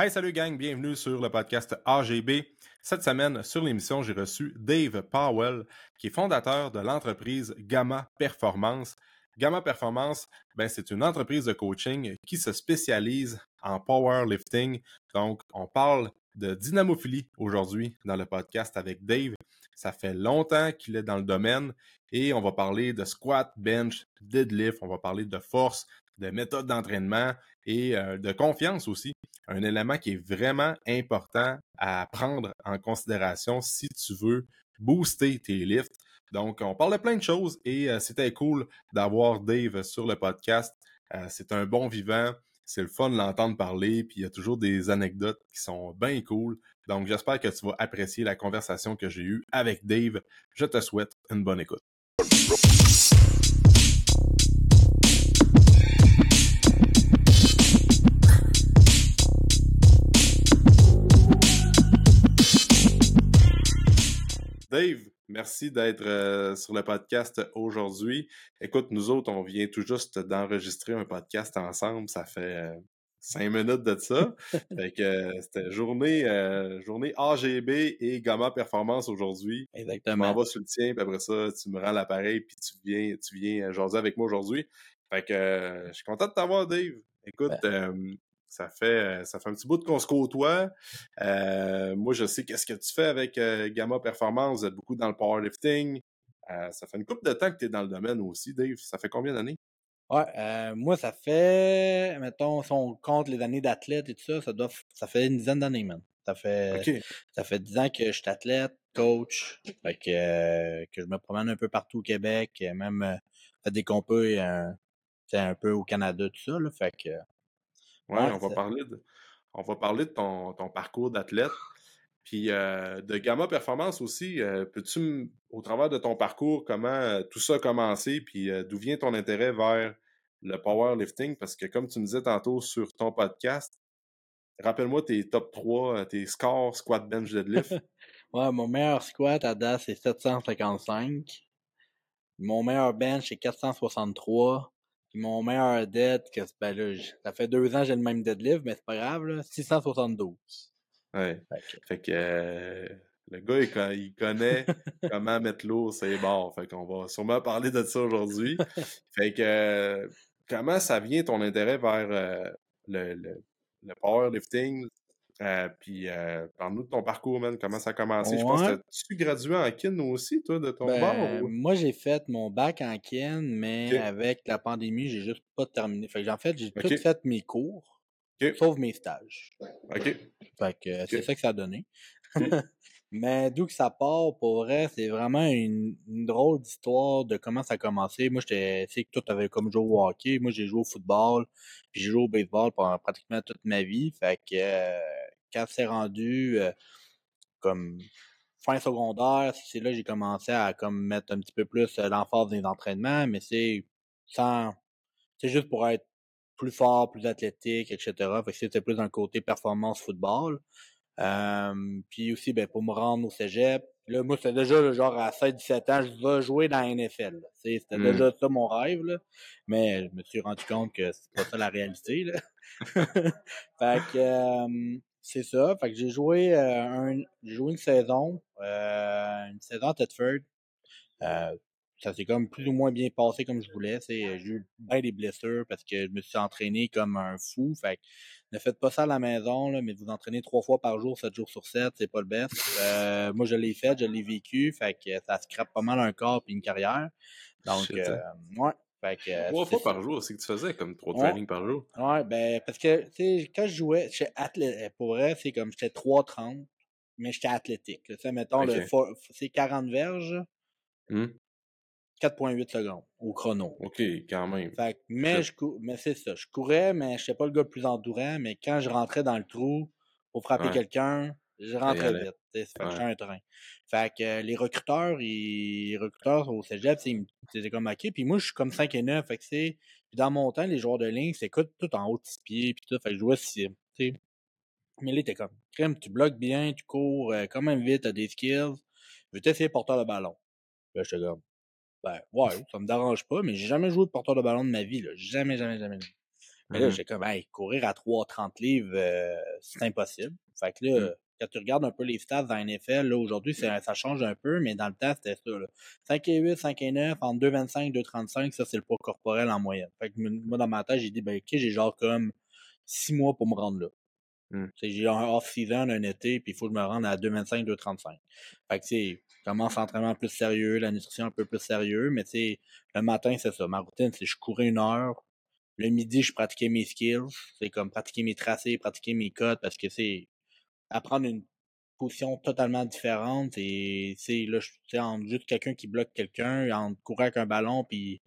Hey, salut gang, bienvenue sur le podcast AGB. Cette semaine, sur l'émission, j'ai reçu Dave Powell, qui est fondateur de l'entreprise Gamma Performance. Gamma Performance, ben, c'est une entreprise de coaching qui se spécialise en powerlifting. Donc, on parle de dynamophilie aujourd'hui dans le podcast avec Dave. Ça fait longtemps qu'il est dans le domaine et on va parler de squat, bench, deadlift, on va parler de force, de méthode d'entraînement et euh, de confiance aussi. Un élément qui est vraiment important à prendre en considération si tu veux booster tes lifts. Donc, on parle de plein de choses et euh, c'était cool d'avoir Dave sur le podcast. Euh, c'est un bon vivant. C'est le fun de l'entendre parler, puis il y a toujours des anecdotes qui sont bien cool. Donc, j'espère que tu vas apprécier la conversation que j'ai eue avec Dave. Je te souhaite une bonne écoute. Dave, merci d'être euh, sur le podcast aujourd'hui. Écoute, nous autres, on vient tout juste d'enregistrer un podcast ensemble. Ça fait euh, cinq minutes de ça. fait que euh, c'était journée, journée AGB et Gamma Performance aujourd'hui. Exactement. Tu m'en vas sur le tien, puis après ça, tu me rends l'appareil, puis tu viens, tu viens jaser avec moi aujourd'hui. Fait que je suis content de t'avoir, Dave. Écoute, ben ça fait, euh, ça fait un petit bout qu'on se côtoie. Euh, moi, je sais qu'est-ce que tu fais avec euh, Gamma Performance. Vous êtes beaucoup dans le powerlifting. ça fait une couple de temps que tu es dans le domaine aussi, Dave. Ça fait combien d'années? Ouais, moi, ça fait, mettons, si on compte les années d'athlète et tout ça, ça, doit, ça fait une dizaine d'années, même. Ça fait, ça fait dix ans que je suis athlète, coach, fait que, que je me promène un peu partout au Québec, même fait des compos un peu au Canada, tout ça, là, fait que oui, on va parler de, on va parler de ton, parcours d'athlète. Puis euh, de Gamma Performance aussi, euh, peux-tu, au travers de ton parcours, comment euh, tout ça a commencé, puis d'où vient ton intérêt vers le powerlifting? Parce que comme tu me disais tantôt sur ton podcast, rappelle-moi tes top 3, tes scores squat, bench, deadlift. ouais, mon meilleur squat à date, c'est 755. Mon meilleur bench, c'est 463 mon meilleur dead, que, ben là, ça fait deux ans que j'ai le même deadlift, mais c'est pas grave, là, 672. Ouais. Fait que, euh, le gars, il, connaît comment mettre l'eau c'est bon. Fait qu'on va sûrement parler de ça aujourd'hui. fait que, comment ça vient ton intérêt vers euh, le, le, le powerlifting, euh, puis, euh, parle-nous de ton parcours, man. Comment ça a commencé? Je pense que tu gradué en kin aussi, toi, de ton ben, Moi, j'ai fait mon bac en kin, mais avec la pandémie, j'ai juste pas terminé. Fait que, en fait, j'ai tout fait mes cours, sauf mes stages. OK. Fait que c'est ça que ça a donné. mais d'où que ça part, pour vrai, c'est vraiment une, drôle d'histoire de comment ça a commencé. Moi, j'étais, tu sais, que toi, t'avais comme joué au hockey. Moi, j'ai joué au football, puis j'ai joué au baseball pendant pratiquement toute ma vie. Fait que, euh, quand c'est rendu euh, comme fin secondaire, c'est là que j'ai commencé à comme mettre un petit peu plus l'emphase des entraînements, mais c'est sans c'est juste pour être plus fort, plus athlétique, etc. Fait que c'était plus d'un côté performance football. puis aussi, ben, pour me rendre au cégep. Là, moi, c'était déjà le genre à 16-17 ans, je vais jouer dans la NFL. C'était mmh. déjà ça mon rêve. Là. Mais je me suis rendu compte que c'est pas ça la réalité. Là. fait que c'est ça. Fait que j'ai joué, euh, un, joué une saison, euh, une saison à Tedford. Euh, ça s'est comme plus ou moins bien passé comme je voulais. J'ai eu bien des blessures parce que je me suis entraîné comme un fou. Fait que ne faites pas ça à la maison, là, mais vous entraînez trois fois par jour, sept jours sur sept, c'est pas le best. moi, je l'ai fait, je l'ai vécu. Fait que ça scrape pas mal un corps et une carrière. Donc, hein. ouais, euh, trois fois par jour, c'est que tu faisais comme trois trainings par jour. Ouais, ben, parce que, tu sais, quand je jouais, j'étais athlétique. Pour vrai, c'est comme, j'étais 3,30, mais j'étais athlétique. Tu sais, mettons, c'est 40 verges, 4,8 mmh. secondes au chrono. OK, quand même. Fait, mais je mais c'est ça. Je courais, mais je n'étais pas le gars le plus endurant, mais quand je rentrais dans le trou pour frapper quelqu'un, je rentrais vite. C'est un train. Fait que euh, les recruteurs, ils, les recruteurs au cégep, c'est comme OK. Puis moi, je suis comme 5 et 9. Fait que c'est. Dans mon temps, les joueurs de ligne, c'est tout en haut de 6 pieds. Puis tout. Fait que je jouais 6. Mais là, t'es comme crème, tu bloques bien, tu cours euh, quand même vite, t'as des skills. Je vais t'essayer porteur de ballon. Là, je te comme. Ben, ouais, ça me dérange pas, mais j'ai jamais joué de porteur de ballon de ma vie, là. Jamais, jamais, jamais. Mais là, mmh j'ai comme, hey, courir à 3,30 livres, euh, c'est impossible. Fait que là, mmh. Quand tu regardes un peu les stats dans la NFL, là, aujourd'hui, ça change un peu, mais dans le temps, c'était ça, là. 5 et 8, 5 et 9, entre 2,25, 2,35, ça, c'est le poids corporel en moyenne. Fait que moi, dans ma tête, j'ai dit, ben, ok, j'ai genre comme 6 mois pour me rendre là. Mmh. J'ai un off-season, un été, puis il faut que je me rende à 2,25, 2,35. Fait que, tu commence l'entraînement plus sérieux, la nutrition un peu plus sérieux, mais tu le matin, c'est ça. Ma routine, c'est je courais une heure. Le midi, je pratiquais mes skills. C'est comme pratiquer mes tracés, pratiquer mes codes, parce que c'est apprendre une position totalement différente. Et c'est là, je entre juste quelqu'un qui bloque quelqu'un, en courir avec un ballon, puis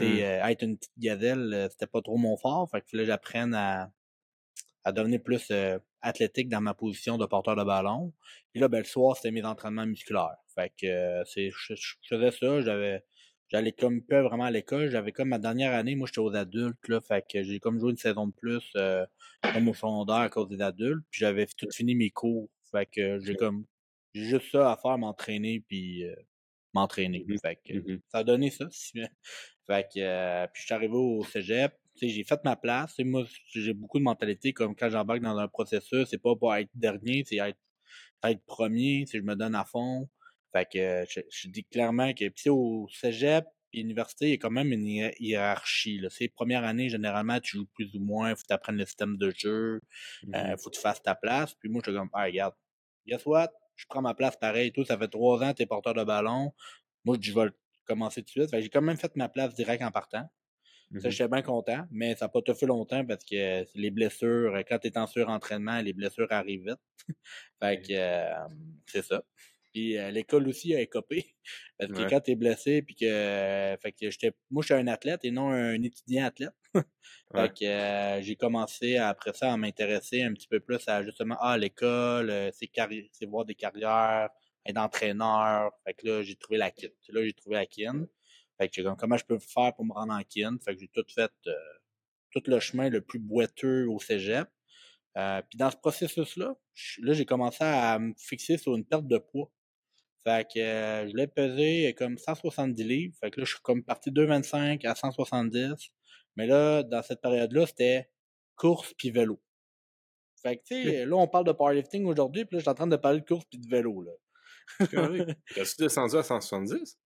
euh, être une petite gazelle, euh, c'était pas trop mon fort. Fait que là, j'apprenne à à devenir plus euh, athlétique dans ma position de porteur de ballon. Puis là, ben, le soir, c'était mes entraînements musculaires. Fait que euh, c'est, je, faisais ça, j'avais. J'allais comme peu vraiment à l'école. J'avais comme ma dernière année, moi j'étais aux adultes, là. Fait que j'ai comme joué une saison de plus euh, comme au secondaire à cause des adultes. Puis j'avais tout fini mes cours. Fait que j'ai comme j'ai juste ça à faire, m'entraîner puis m'entraîner. Mmh fait que mmh ça a donné ça. fait que puis je suis arrivé au Cégep j'ai fait ma place. moi, j'ai beaucoup de mentalité comme quand j'embarque dans un processus, c'est pas pour être dernier, c'est être, être premier, je me donne à fond. Fait que je, dis clairement que puis au Cégep l'université, il y a quand même une hiérarchie. Là. C'est première année, généralement, tu joues plus ou moins, il faut t'apprendre le système de jeu, il euh, mmh faut que tu fasses ta place. Puis moi, je suis comme ah, regarde, guess what? Je prends ma place pareil. Toi, ça fait trois ans que tu es porteur de ballon. Moi, je vais commencer tout de suite. j'ai quand même fait ma place direct en partant. Ça, mmh j'étais bien content, mais ça n'a pas tout fait longtemps parce que les blessures, quand tu es en surentraînement, les blessures arrivent vite. fait que c'est ça. Puis l'école aussi a écopé. Parce que quand tu es blessé, puis que. fait que j'étais. Moi, je suis un athlète et non un étudiant athlète. fait que j'ai commencé après ça à m'intéresser un petit peu plus à justement ah, l'école, c'est voir des carrières, être entraîneur. Fait que là, j'ai trouvé la kin. Là, j'ai trouvé la kin. Fait que comment je peux faire pour me rendre en kin? Fait que j'ai tout fait, euh, tout le chemin le plus boiteux au cégep. Euh, puis dans ce processus-là, là, j'ai commencé à me fixer sur une perte de poids. Fait que euh, je l'ai pesé comme 170 livres. Fait que là, je suis comme parti de 2,25 à 170. Mais là, dans cette période-là, c'était course puis vélo. Fait que, tu sais, là, on parle de powerlifting aujourd'hui, puis là, je suis en train de parler de course puis de vélo, là. T'as-tu descendu à 170?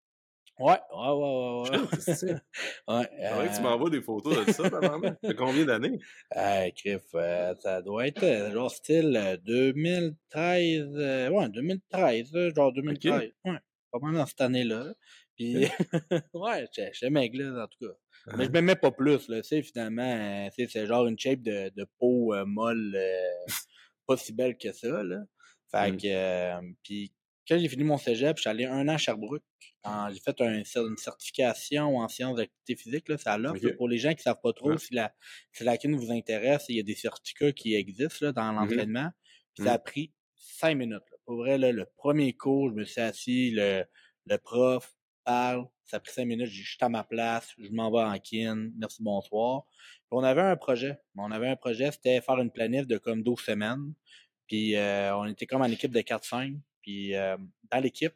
Ouais, ouais, ouais, ouais. ouais. c'est ouais, que tu m'envoies des photos de ça, ça fait combien d'années? Euh, Criff, ça doit être euh, genre style 2013. Euh, ouais, 2013, genre 2013. Ouais, pas mal dans cette année-là. Puis, ouais, j'étais maigre, en tout cas. Mais je m'aimais pas plus, là, tu sais, finalement, c'est genre une shape de, de peau molle, pas si belle que ça, là. Fait mmh. que, puis quand j'ai fini mon cégep, je suis allé un an à Sherbrooke. J'ai fait une certification en sciences d'activité physique, là, ça l'offre. Pour les gens qui ne savent pas trop si la si la vous intéresse, il y a des certificats qui existent là, dans mmh l'entraînement. Ça mmh. a pris cinq minutes. Pour vrai, là, le premier cours, je me suis assis, le, le prof parle, ça a pris cinq minutes, je suis à ma place, je m'en vais en kin, merci, bonsoir. Puis on avait un projet. On avait un projet, c'était faire une planif de comme 12 semaines. Puis euh, on était comme en équipe de 4-5. Puis euh, dans l'équipe,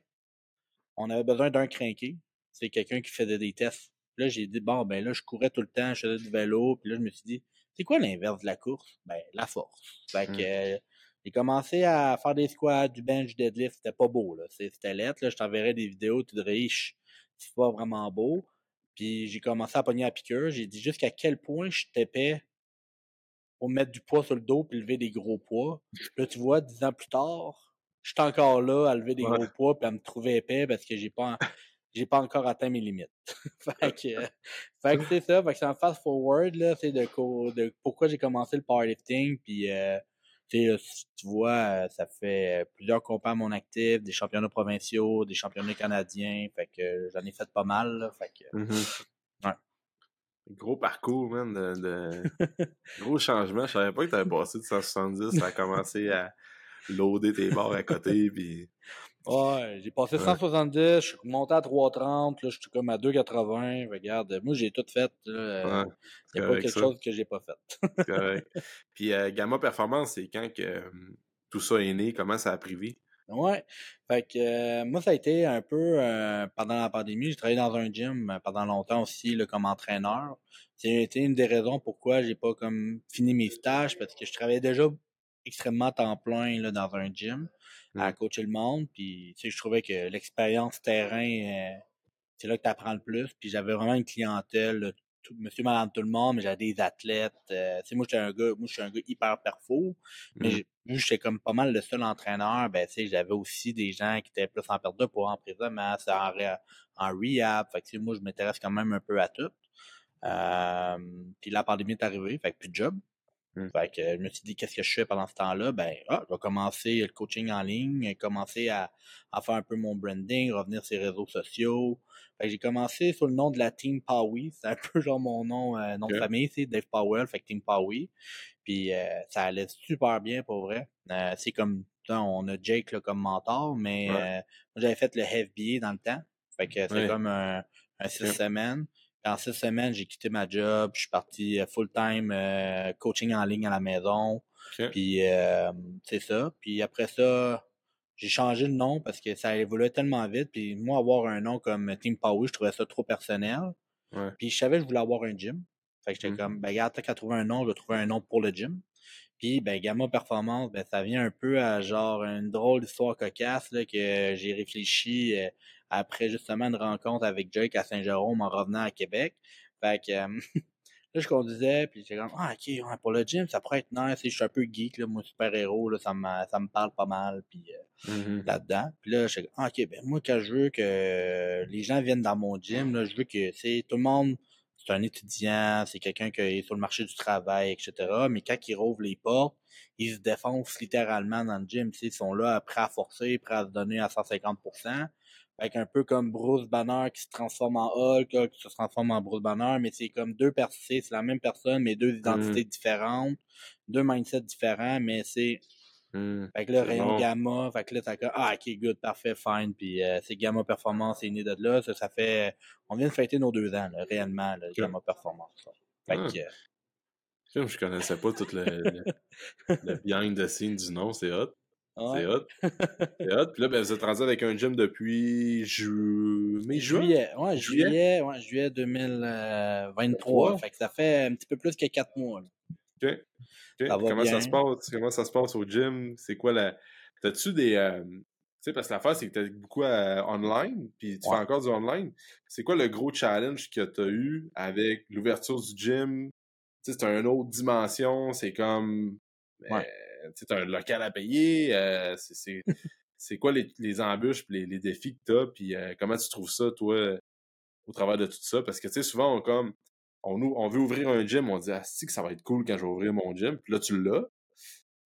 on avait besoin d'un crinqué. C'est quelqu'un qui faisait des tests. Là, j'ai dit, bon, ben là, je courais tout le temps, je faisais du vélo. Puis là, je me suis dit, c'est quoi l'inverse de la course? Ben, la force. Fait que mmh. j'ai commencé à faire des squats, du bench, du deadlift. C'était pas beau, là. C'était lettre, là. Je t'enverrai des vidéos, tu dirais, c'est pas vraiment beau. Puis j'ai commencé à pogner à piqueur. J'ai dit jusqu'à quel point je tapais pour mettre du poids sur le dos puis lever des gros poids. Là, tu vois, dix ans plus tard, je suis encore là à lever des gros poids puis à me trouver épais parce que j'ai pas j'ai pas encore atteint mes limites. fait que, fait que c'est ça, fait que c'est en fast forward là, c'est de, de pourquoi j'ai commencé le powerlifting puis euh, tu vois, ça fait plusieurs compas à mon actif, des championnats provinciaux, des championnats canadiens, fait que j'en ai fait pas mal, fait que mmh ouais. Gros parcours, man, de, de... gros changement. Je savais pas que tu avais passé de 170 à commencer à loader tes barres à côté. Puis... Ouais, j'ai passé 170, je suis monté à 330, là, je suis comme à 280. Regarde, moi, j'ai tout fait. Il n'y a pas quelque chose que j'ai pas fait. correct. Puis euh, Gamma Performance, c'est quand que tout ça est né? Comment ça a privé? Ouais. Fait que euh, moi, ça a été un peu euh, pendant la pandémie, j'ai travaillé dans un gym euh, pendant longtemps aussi là, comme entraîneur. C'était une des raisons pourquoi j'ai pas comme fini mes stages parce que je travaillais déjà extrêmement temps plein là, dans un gym à mmh. coacher le monde. Puis je trouvais que l'expérience terrain, c'est là que tu apprends le plus. Puis j'avais vraiment une clientèle monsieur, madame, tout le monde, mais j'avais des athlètes. Euh, moi, j'étais un gars, moi, je suis un gars hyper perfo. Mais mmh. vu que j'étais comme pas mal le seul entraîneur, ben, tu sais, j'avais aussi des gens qui étaient plus en perte de poids, en prison, en, en rehab. Fait que, moi, je m'intéresse quand même un peu à tout. Euh, puis la pandémie est arrivée, fait que plus de job. Fait que je me suis dit, qu'est-ce que je fais pendant ce temps-là? Ben, ah, je vais commencer le coaching en ligne, commencer à, à faire un peu mon branding, revenir sur les réseaux sociaux. Fait que j'ai commencé sous le nom de la Team Powie. C'est un peu genre mon nom, euh, nom de famille, c'est Dave Powell, fait que Team Powie. Puis euh, ça allait super bien pour vrai. Euh, c'est comme, on a Jake là, comme mentor, mais j'avais fait le FBA dans le temps. Fait que c'est comme un, un six semaines en six semaines, j'ai quitté ma job. Je suis parti euh, full-time euh, coaching en ligne à la maison. Puis euh, c'est ça. Puis après ça, j'ai changé de nom parce que ça évoluait tellement vite. Puis moi, avoir un nom comme Team Power, je trouvais ça trop personnel. Puis je savais que je voulais avoir un gym. Fait que j'étais mm-hmm. comme, ben regarde, t'as qu'à trouver un nom, je vais trouver un nom pour le gym. Puis ben Gamma Performance, ben ça vient un peu à genre une drôle d'histoire cocasse là, que j'ai réfléchi après justement une rencontre avec Jake à Saint-Jérôme en revenant à Québec. Fait que euh, là, je conduisais, puis j'étais comme Ah, ok, pour le gym, ça pourrait être nice. Je suis un peu geek, là, moi, super-héros, là, ça, me, ça me parle pas mal, puis euh, mm-hmm. là-dedans. Puis là, j'étais comme Ah, ok, ben moi, quand je veux que les gens viennent dans mon gym, là, je veux que c'est tout le monde c'est un étudiant, c'est quelqu'un qui est sur le marché du travail, etc. Mais quand ils rouvrent les portes, ils se défoncent littéralement dans le gym. Ils sont là, prêts à forcer, prêts à se donner à 150 avec un peu comme Bruce Banner qui se transforme en Hulk, qui se transforme en Bruce Banner, mais c'est comme deux personnes, c'est la même personne, mais deux identités mmh. différentes, deux mindsets différents, mais c'est mmh. Fait que là, rayon gamma, fait que là, t'as ah, ok, good, parfait, fine, puis euh, c'est gamma performance, c'est né de là, ça, ça fait, on vient de fêter nos deux ans, là, réellement, le gamma performance. Fait ah. que, euh, je connaissais pas tout le, le, le behind the scenes du nom, c'est hot. C'est hot. C'est hot. Puis là, ben, vous êtes rendu avec un gym depuis ju... mai, juillet. Ouais, juillet, ouais, juillet 2023. Fait que ça fait un petit peu plus que quatre mois. OK. comment ça se passe? Comment ça se passe au gym? C'est quoi la. T'as-tu des. Euh, tu sais, parce que l'affaire, c'est que t'as beaucoup euh, online, puis tu fais encore du online. C'est quoi le gros challenge que t'as eu avec l'ouverture du gym? Tu sais, c'est une autre dimension. C'est comme. Ouais tu un local à payer, euh, c'est quoi les, embûches les, les, défis que tu as, puis euh, comment tu trouves ça, toi, au travers de tout ça? Parce que, tu sais, souvent, on, comme, on, on veut ouvrir un gym, on dit, ah, si, que ça va être cool quand je vais ouvrir mon gym, puis là, tu l'as.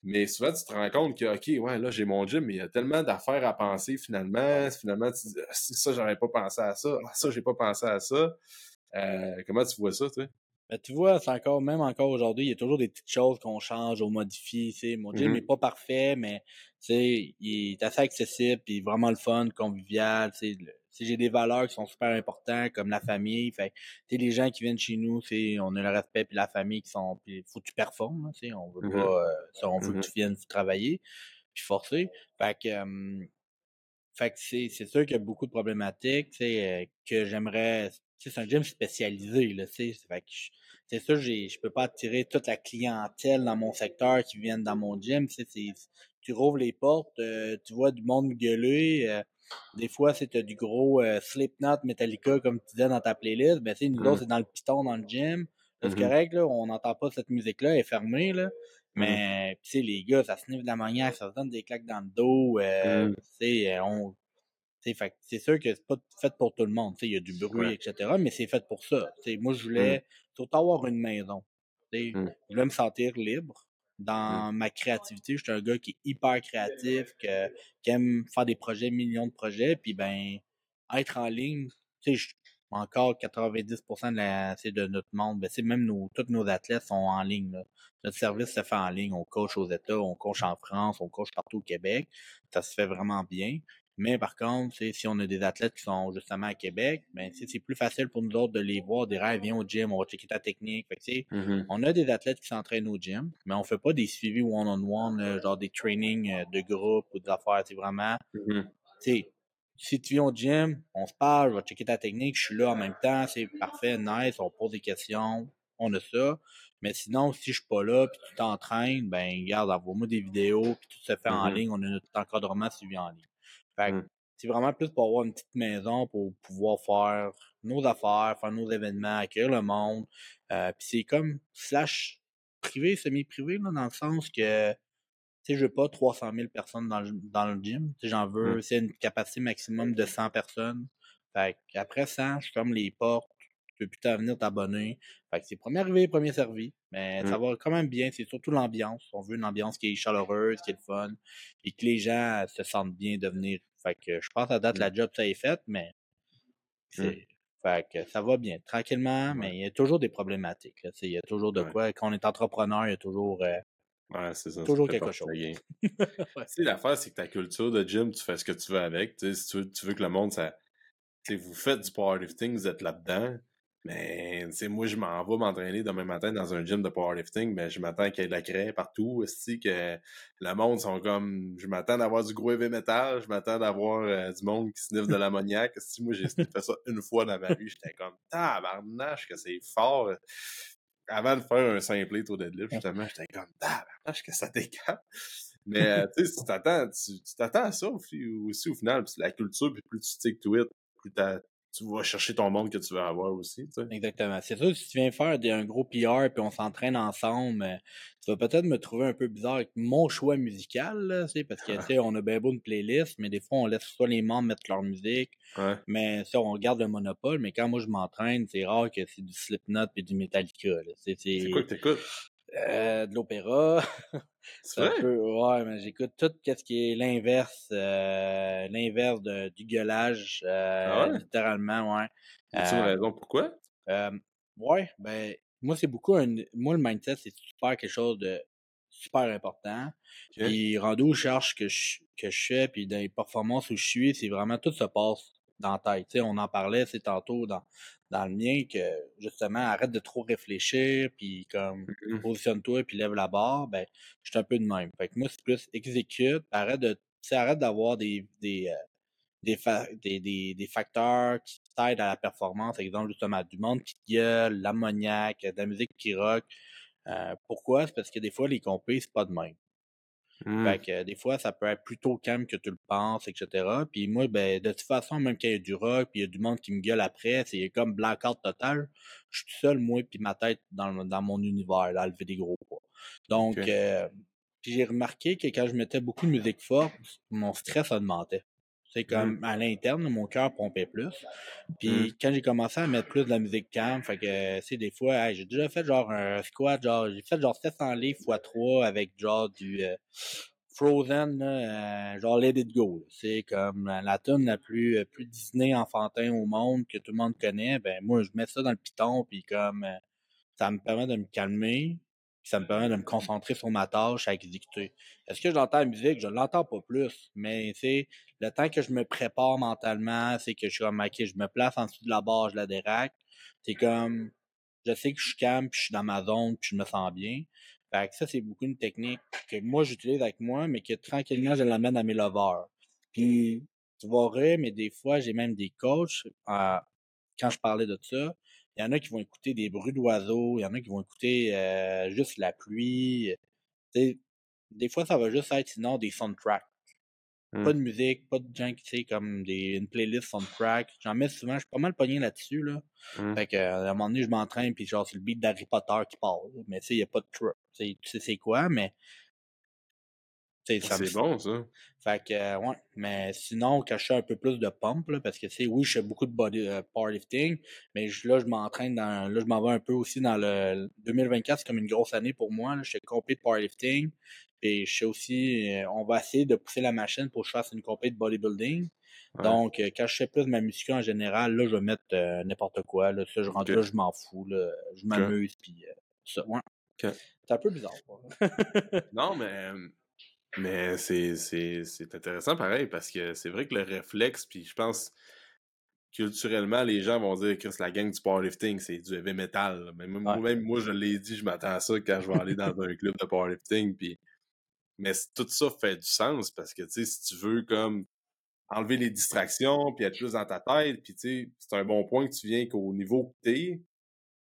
Mais souvent, tu te rends compte que, OK, ouais, là, j'ai mon gym, mais il y a tellement d'affaires à penser finalement. Finalement, tu dis, ah, ça, j'aurais pas pensé à ça. Ah, ça, j'ai pas pensé à ça. Euh, comment tu vois ça, tu sais? Ben, tu vois, c'est encore, même encore aujourd'hui, il y a toujours des petites choses qu'on change, on modifie. sais Mon gym n'est mmh pas parfait, mais il est assez accessible, puis vraiment le fun, convivial. Si j'ai des valeurs qui sont super importantes, comme la famille. Fait les gens qui viennent chez nous, on a le respect puis la famille qui sont. Puis faut que tu performes. on veut pas. Euh, on veut que tu viennes travailler, puis forcer. Fait que, fait que c'est sûr qu'il y a beaucoup de problématiques euh, que j'aimerais c'est un gym spécialisé, là, tu sais. C'est sûr, je peux pas attirer toute la clientèle dans mon secteur qui viennent dans mon gym. Tu rouvres les portes, euh, tu vois du monde gueuler. Euh, des fois, c'est du gros euh, Slipknot, Metallica, comme tu disais dans ta playlist. Ben, nous autres, mmh. c'est dans le piton dans le gym. C'est mmh correct, là, on n'entend pas cette musique-là, elle est fermée, là. Mmh. Mais, tu sais, les gars, ça se de la manière, ça se donne des claques dans le dos. Euh, tu sais, on, c'est sûr que c'est pas fait pour tout le monde. Il y a du bruit, etc. Mais c'est fait pour ça. moi, je mmh. voulais surtout avoir une maison. Mmh. Je voulais me sentir libre mmh. dans ma créativité. Je suis un gars qui est hyper créatif, que, qui aime faire des projets, millions de projets. Puis ben, être en ligne, encore 90% de, la, de notre monde, ben, même nos, tous nos athlètes sont en ligne. Notre service se fait en ligne. On coach aux États, on coach en France, on coach partout au Québec. Ça se fait vraiment bien. Mais par contre, si on a des athlètes qui sont justement à Québec, ben c'est plus facile pour nous autres de les voir, des rêves, viens au gym, on va checker ta technique. Fait mm-hmm. On a des athlètes qui s'entraînent au gym, mais on fait pas des suivis one-on-one, genre des trainings euh, de groupe ou des affaires. C'est vraiment, mm-hmm. si tu viens au gym, on se parle, je vais checker ta technique, je suis là en même temps, c'est parfait, nice, on pose des questions, on a ça. Mais sinon, si je suis pas là, puis tu t'entraînes, ben regarde, envoie-moi des vidéos, puis tout se fait en mm-hmm. ligne, on a notre encadrement suivi en ligne. Fait mm. c'est vraiment plus pour avoir une petite maison pour pouvoir faire nos affaires, faire nos événements, accueillir le monde. Euh, puis c'est comme slash privé, semi-privé, là, dans le sens que tu sais, je veux pas 300 000 personnes dans le, dans le gym. J'en veux, mm. c'est une capacité maximum de 100 personnes. Fait après 100, je ferme les portes peux plus t'en venir t'abonner. Fait que c'est premier arrivé, premier servi. Mais ça mmh. va quand même bien. C'est surtout l'ambiance. On veut une ambiance qui est chaleureuse, qui est le fun. Et que les gens se sentent bien de venir. Fait que je pense à date, la job, ça est fait, mais mmh. Fait que ça va bien, tranquillement, mais il y a toujours des problématiques. Il y a toujours de quoi. Quand on est entrepreneur, il y a toujours, euh, ouais, ça, toujours quelque chose. ouais. L'affaire, c'est que ta culture de gym, tu fais ce que tu veux avec. si tu veux, tu veux que le monde, ça. vous faites du powerlifting, vous êtes là-dedans. Mais, tu sais, moi, je m'en vais m'entraîner demain matin dans un gym de powerlifting, mais je m'attends qu'il y ait de la craie partout, aussi, que le monde sont comme, je m'attends d'avoir du gros heavy metal, je m'attends d'avoir euh, du monde qui sniffe de l'ammoniaque. si moi, j'ai fait ça une fois dans ma vie, j'étais comme, tabarnache, que c'est fort. Avant de faire un simple au deadlift, justement, j'étais comme, tabarnache, que ça décale. Mais, euh, tu sais, tu t'attends, tu t'attends à ça aussi, au final, c'est la culture, puis plus tu stick to it, plus t'as tu vas chercher ton monde que tu veux avoir aussi. Exactement. C'est sûr, si tu viens faire un gros PR puis on s'entraîne ensemble, euh, tu vas peut-être me trouver un peu bizarre avec mon choix musical, là, parce que on a bien beau une playlist, mais des fois on laisse soit les membres mettre leur musique. Mais ça, on garde le monopole, mais quand moi je m'entraîne, c'est rare que c'est du Slipknot et du Metallica. C'est quoi que t'écoutes? Euh, de l'opéra. C'est vrai? ouais, mais j'écoute tout ce qui est l'inverse, euh, l'inverse du gueulage, euh, ah littéralement, ouais. As-tu une raison pourquoi? ouais, ben, moi, c'est beaucoup un, moi, le mindset, c'est super quelque chose de super important. Puis, rendu je cherche que je, que je fais, puis dans les performances où je suis, c'est vraiment tout se passe dans la tête. on en parlait, c'est tantôt dans, dans le mien que justement arrête de trop réfléchir puis comme mm-hmm. positionne-toi puis lève la barre ben je suis un peu de même. Fait que moi c'est plus exécute arrête de arrête d'avoir des des, euh, des, des, des, facteurs qui t'aident à la performance. Exemple justement du monde qui gueule l'ammoniaque de la musique qui rock. Euh, pourquoi? C'est parce que des fois les compés c'est pas de même Mmh. Fait que des fois, ça peut être plutôt calme que tu le penses, etc. Puis moi, ben, de toute façon, même qu'il y a du rock, puis il y a du monde qui me gueule après, c'est comme blackout total. Je suis tout seul, moi, puis ma tête dans, dans mon univers, là, à lever des gros poids. Donc, euh, j'ai remarqué que quand je mettais beaucoup de musique forte, mon stress augmentait. C'est comme mmh. à l'interne, mon cœur pompait plus. Puis mmh. quand j'ai commencé à mettre plus de la musique calme, fait que c'est des fois, j'ai déjà fait genre un squat, genre j'ai fait genre 700 livres x 3 avec genre du euh, Frozen, euh, genre Let It Go. C'est comme la tune la plus euh, plus Disney enfantin au monde que tout le monde connaît. Ben moi je mets ça dans le piton puis comme ça me permet de me calmer ça me permet de me concentrer sur ma tâche à exécuter. Est-ce que j'entends la musique? Je ne l'entends pas plus, mais c'est le temps que je me prépare mentalement, c'est que je suis comme, je me place en dessous de la barre, je la déraque. C'est comme, je sais que je suis calme, puis je suis dans ma zone, puis je me sens bien. Fait que ça, c'est beaucoup une technique que moi, j'utilise avec moi, mais que tranquillement, je l'amène à mes lovers. Puis, tu vois, mais des fois, j'ai même des coachs, euh, quand je parlais de ça, il y en a qui vont écouter des bruits d'oiseaux, il y en a qui vont écouter euh, juste la pluie. des fois, ça va juste être sinon des soundtracks. Pas mmh. de musique, pas de gens qui, tu comme des, une playlist soundtrack. J'en mets souvent, je suis pas mal pogné là-dessus, là. Mmh. Fait que, à un moment donné, je m'entraîne, puis genre, c'est le beat d'Harry Potter qui parle. Mais tu sais, il n'y a pas de truc. Tu sais c'est quoi, mais c'est bon, ça. Fait que, euh, ouais. Mais sinon, quand je fais un peu plus de pompe, là, parce que, c'est oui, je fais beaucoup de body, euh, powerlifting, mais là, je m'entraîne dans, là, je m'en vais un peu aussi dans le 2024, c'est comme une grosse année pour moi, là. Je fais complet de powerlifting. Et je sais aussi, euh, on va essayer de pousser la machine pour que je fasse une compétition de bodybuilding. Donc, quand je fais plus de ma muscu en général, là, je vais mettre n'importe quoi. Là, ça, je rentre là, je m'en fous. Là, je m'amuse, puis ça. Ouais. C'est un peu bizarre. non, mais Mais c'est intéressant pareil parce que c'est vrai que le réflexe, puis je pense culturellement, les gens vont dire que la gang du powerlifting, c'est du heavy metal. Mais même, moi, je l'ai dit, je m'attends à ça quand je vais aller dans un club de powerlifting. Puis... Mais tout ça fait du sens parce que, tu sais, si tu veux comme enlever les distractions, puis être plus dans ta tête, puis tu sais, c'est un bon point que tu viens qu'au niveau que t'es,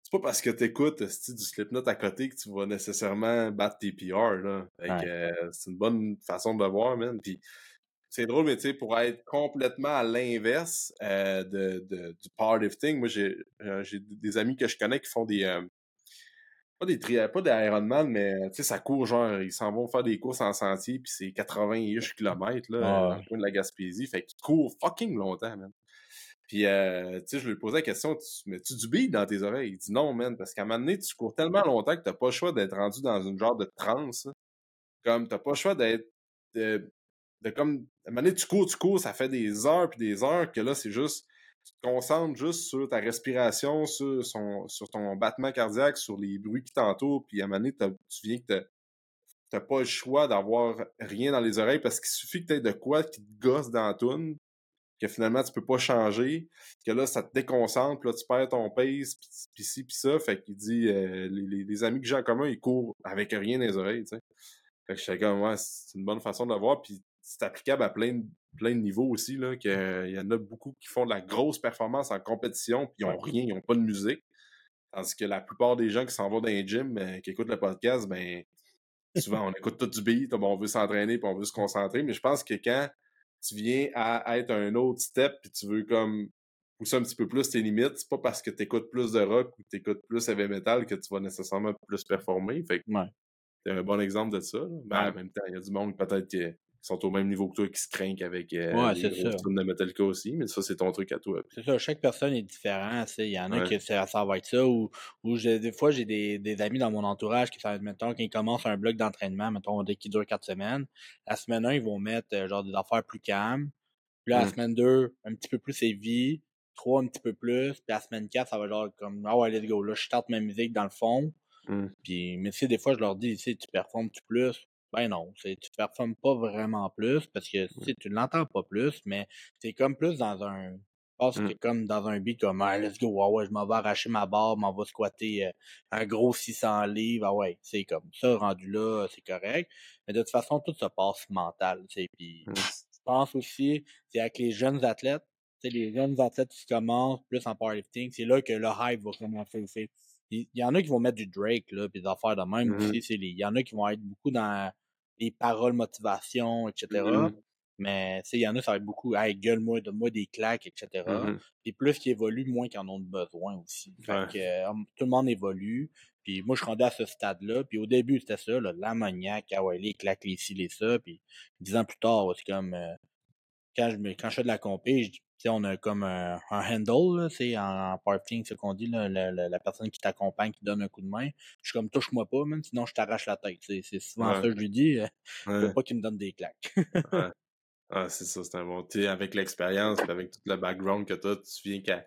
c'est pas parce que t'écoutes du Slipknot à côté que tu vas nécessairement battre tes PR, là. Euh, c'est une bonne façon de le voir, man. Puis c'est drôle, mais tu sais, pour être complètement à l'inverse euh, de, de, du powerlifting, moi, j'ai euh, des amis que je connais qui font des... pas des tri pas des Ironman, mais tu sais, ça court, genre, ils s'en vont faire des courses en sentier, puis c'est 80-ish km, là, dans le coin de la Gaspésie. Fait qu'ils courent fucking longtemps, man. Puis, euh, tu sais, je lui posais la question, tu mets-tu du beat dans tes oreilles? Il dit non, man, parce qu'à un moment donné, tu cours tellement longtemps que t'as pas le choix d'être rendu dans une genre de transe. Comme, t'as pas le choix d'être, de, comme, à un moment donné, tu cours, tu cours, ça fait des heures puis des heures que là, c'est juste, tu te concentres juste sur ta respiration, sur, son, sur ton battement cardiaque, sur les bruits qui t'entourent, puis à un moment donné, tu viens que t'as pas le choix d'avoir rien dans les oreilles parce qu'il suffit que t'aies de quoi qui te gosse dans la toune, que finalement tu peux pas changer, que là ça te déconcentre, puis là tu perds ton pace, puis ci, puis ça, fait qu'il dit euh, les, les, amis que j'ai en commun, ils courent avec rien dans les oreilles, tu sais. Fait que je suis comme ouais, c'est une bonne façon de le voir, puis c'est applicable à plein de, plein de niveaux aussi, là, qu'il y en a beaucoup qui font de la grosse performance en compétition, puis ils ont rien, ils ont pas de musique. Tandis que la plupart des gens qui s'en vont dans les gym, ben, qui écoutent le podcast, ben souvent on écoute tout du beat, on veut s'entraîner, puis on veut se concentrer, mais je pense que quand tu viens à être un autre step puis tu veux comme pousser un petit peu plus tes limites, c'est pas parce que tu écoutes plus de rock ou tu écoutes plus heavy metal que tu vas nécessairement plus performer. Fait que c'est un bon exemple de ça. Ben, en même temps, il y a du monde peut-être qui sont au même niveau que toi qui se craignent avec euh, ouais, les de Metallica aussi, mais ça, c'est ton truc à toi. C'est ça, chaque personne est différente. Il y en a qui ça, ça va être ça, ou, ou des fois, j'ai des, des, amis dans mon entourage qui, mettons, quand ils commencent un bloc d'entraînement, mettons, dès qu'il dure quatre semaines, la semaine 1, ils vont mettre euh, genre des affaires plus calmes. Puis là, la mmh. semaine 2, un petit peu plus heavy. 3, un petit peu plus. Puis la semaine 4, ça va genre comme, ah ouais, let's go. Là, je starte ma musique dans le fond. Mmh. Puis, mais tu sais, des fois, je leur dis, tu tu performes-tu plus? Ben non, tu performes pas vraiment plus parce que mmh. tu l'entends pas plus, mais c'est comme plus dans un. Je pense que mmh. comme dans un beat comme ah, let's go, ouais, je m'en vais arracher ma barre, m'en vais squatter euh, un gros 600 livres, ah ouais, c'est comme ça, rendu là, c'est correct. Mais de toute façon, tout se passe mental, tu sais. Puis mmh. je pense aussi, c'est avec les jeunes athlètes, tu les jeunes athlètes qui commencent plus en powerlifting, c'est là que le hype va commencer aussi. Il y, en a qui vont mettre du Drake, là, puis des affaires de même mmh aussi. Il y en a qui vont être beaucoup dans les paroles motivation, etc. Mmh Mais il y en a, ça va être beaucoup Hey, gueule-moi, donne-moi des claques, etc. Mmh puis plus qu'ils évoluent, moins qu'ils en ont besoin aussi. Fait que, tout le monde évolue. Puis moi, je suis rendu à ce stade-là. Puis au début, c'était ça, l'ammoniaque, ah ouais, les claques, les ci, les ça. Puis dix ans plus tard, c'est comme euh, quand je quand je fais de la compé, je on a comme un, handle, c'est en, en c'est qu'on dit, là, la, personne qui t'accompagne, qui donne un coup de main. Je suis comme, touche-moi pas, même, sinon je t'arrache la tête. C'est souvent ça que je lui dis. Euh, veux pas qu'il me donne des claques. Ah, c'est ça, c'est un bon. Tu avec l'expérience, avec tout le background que tu as, tu viens qu'à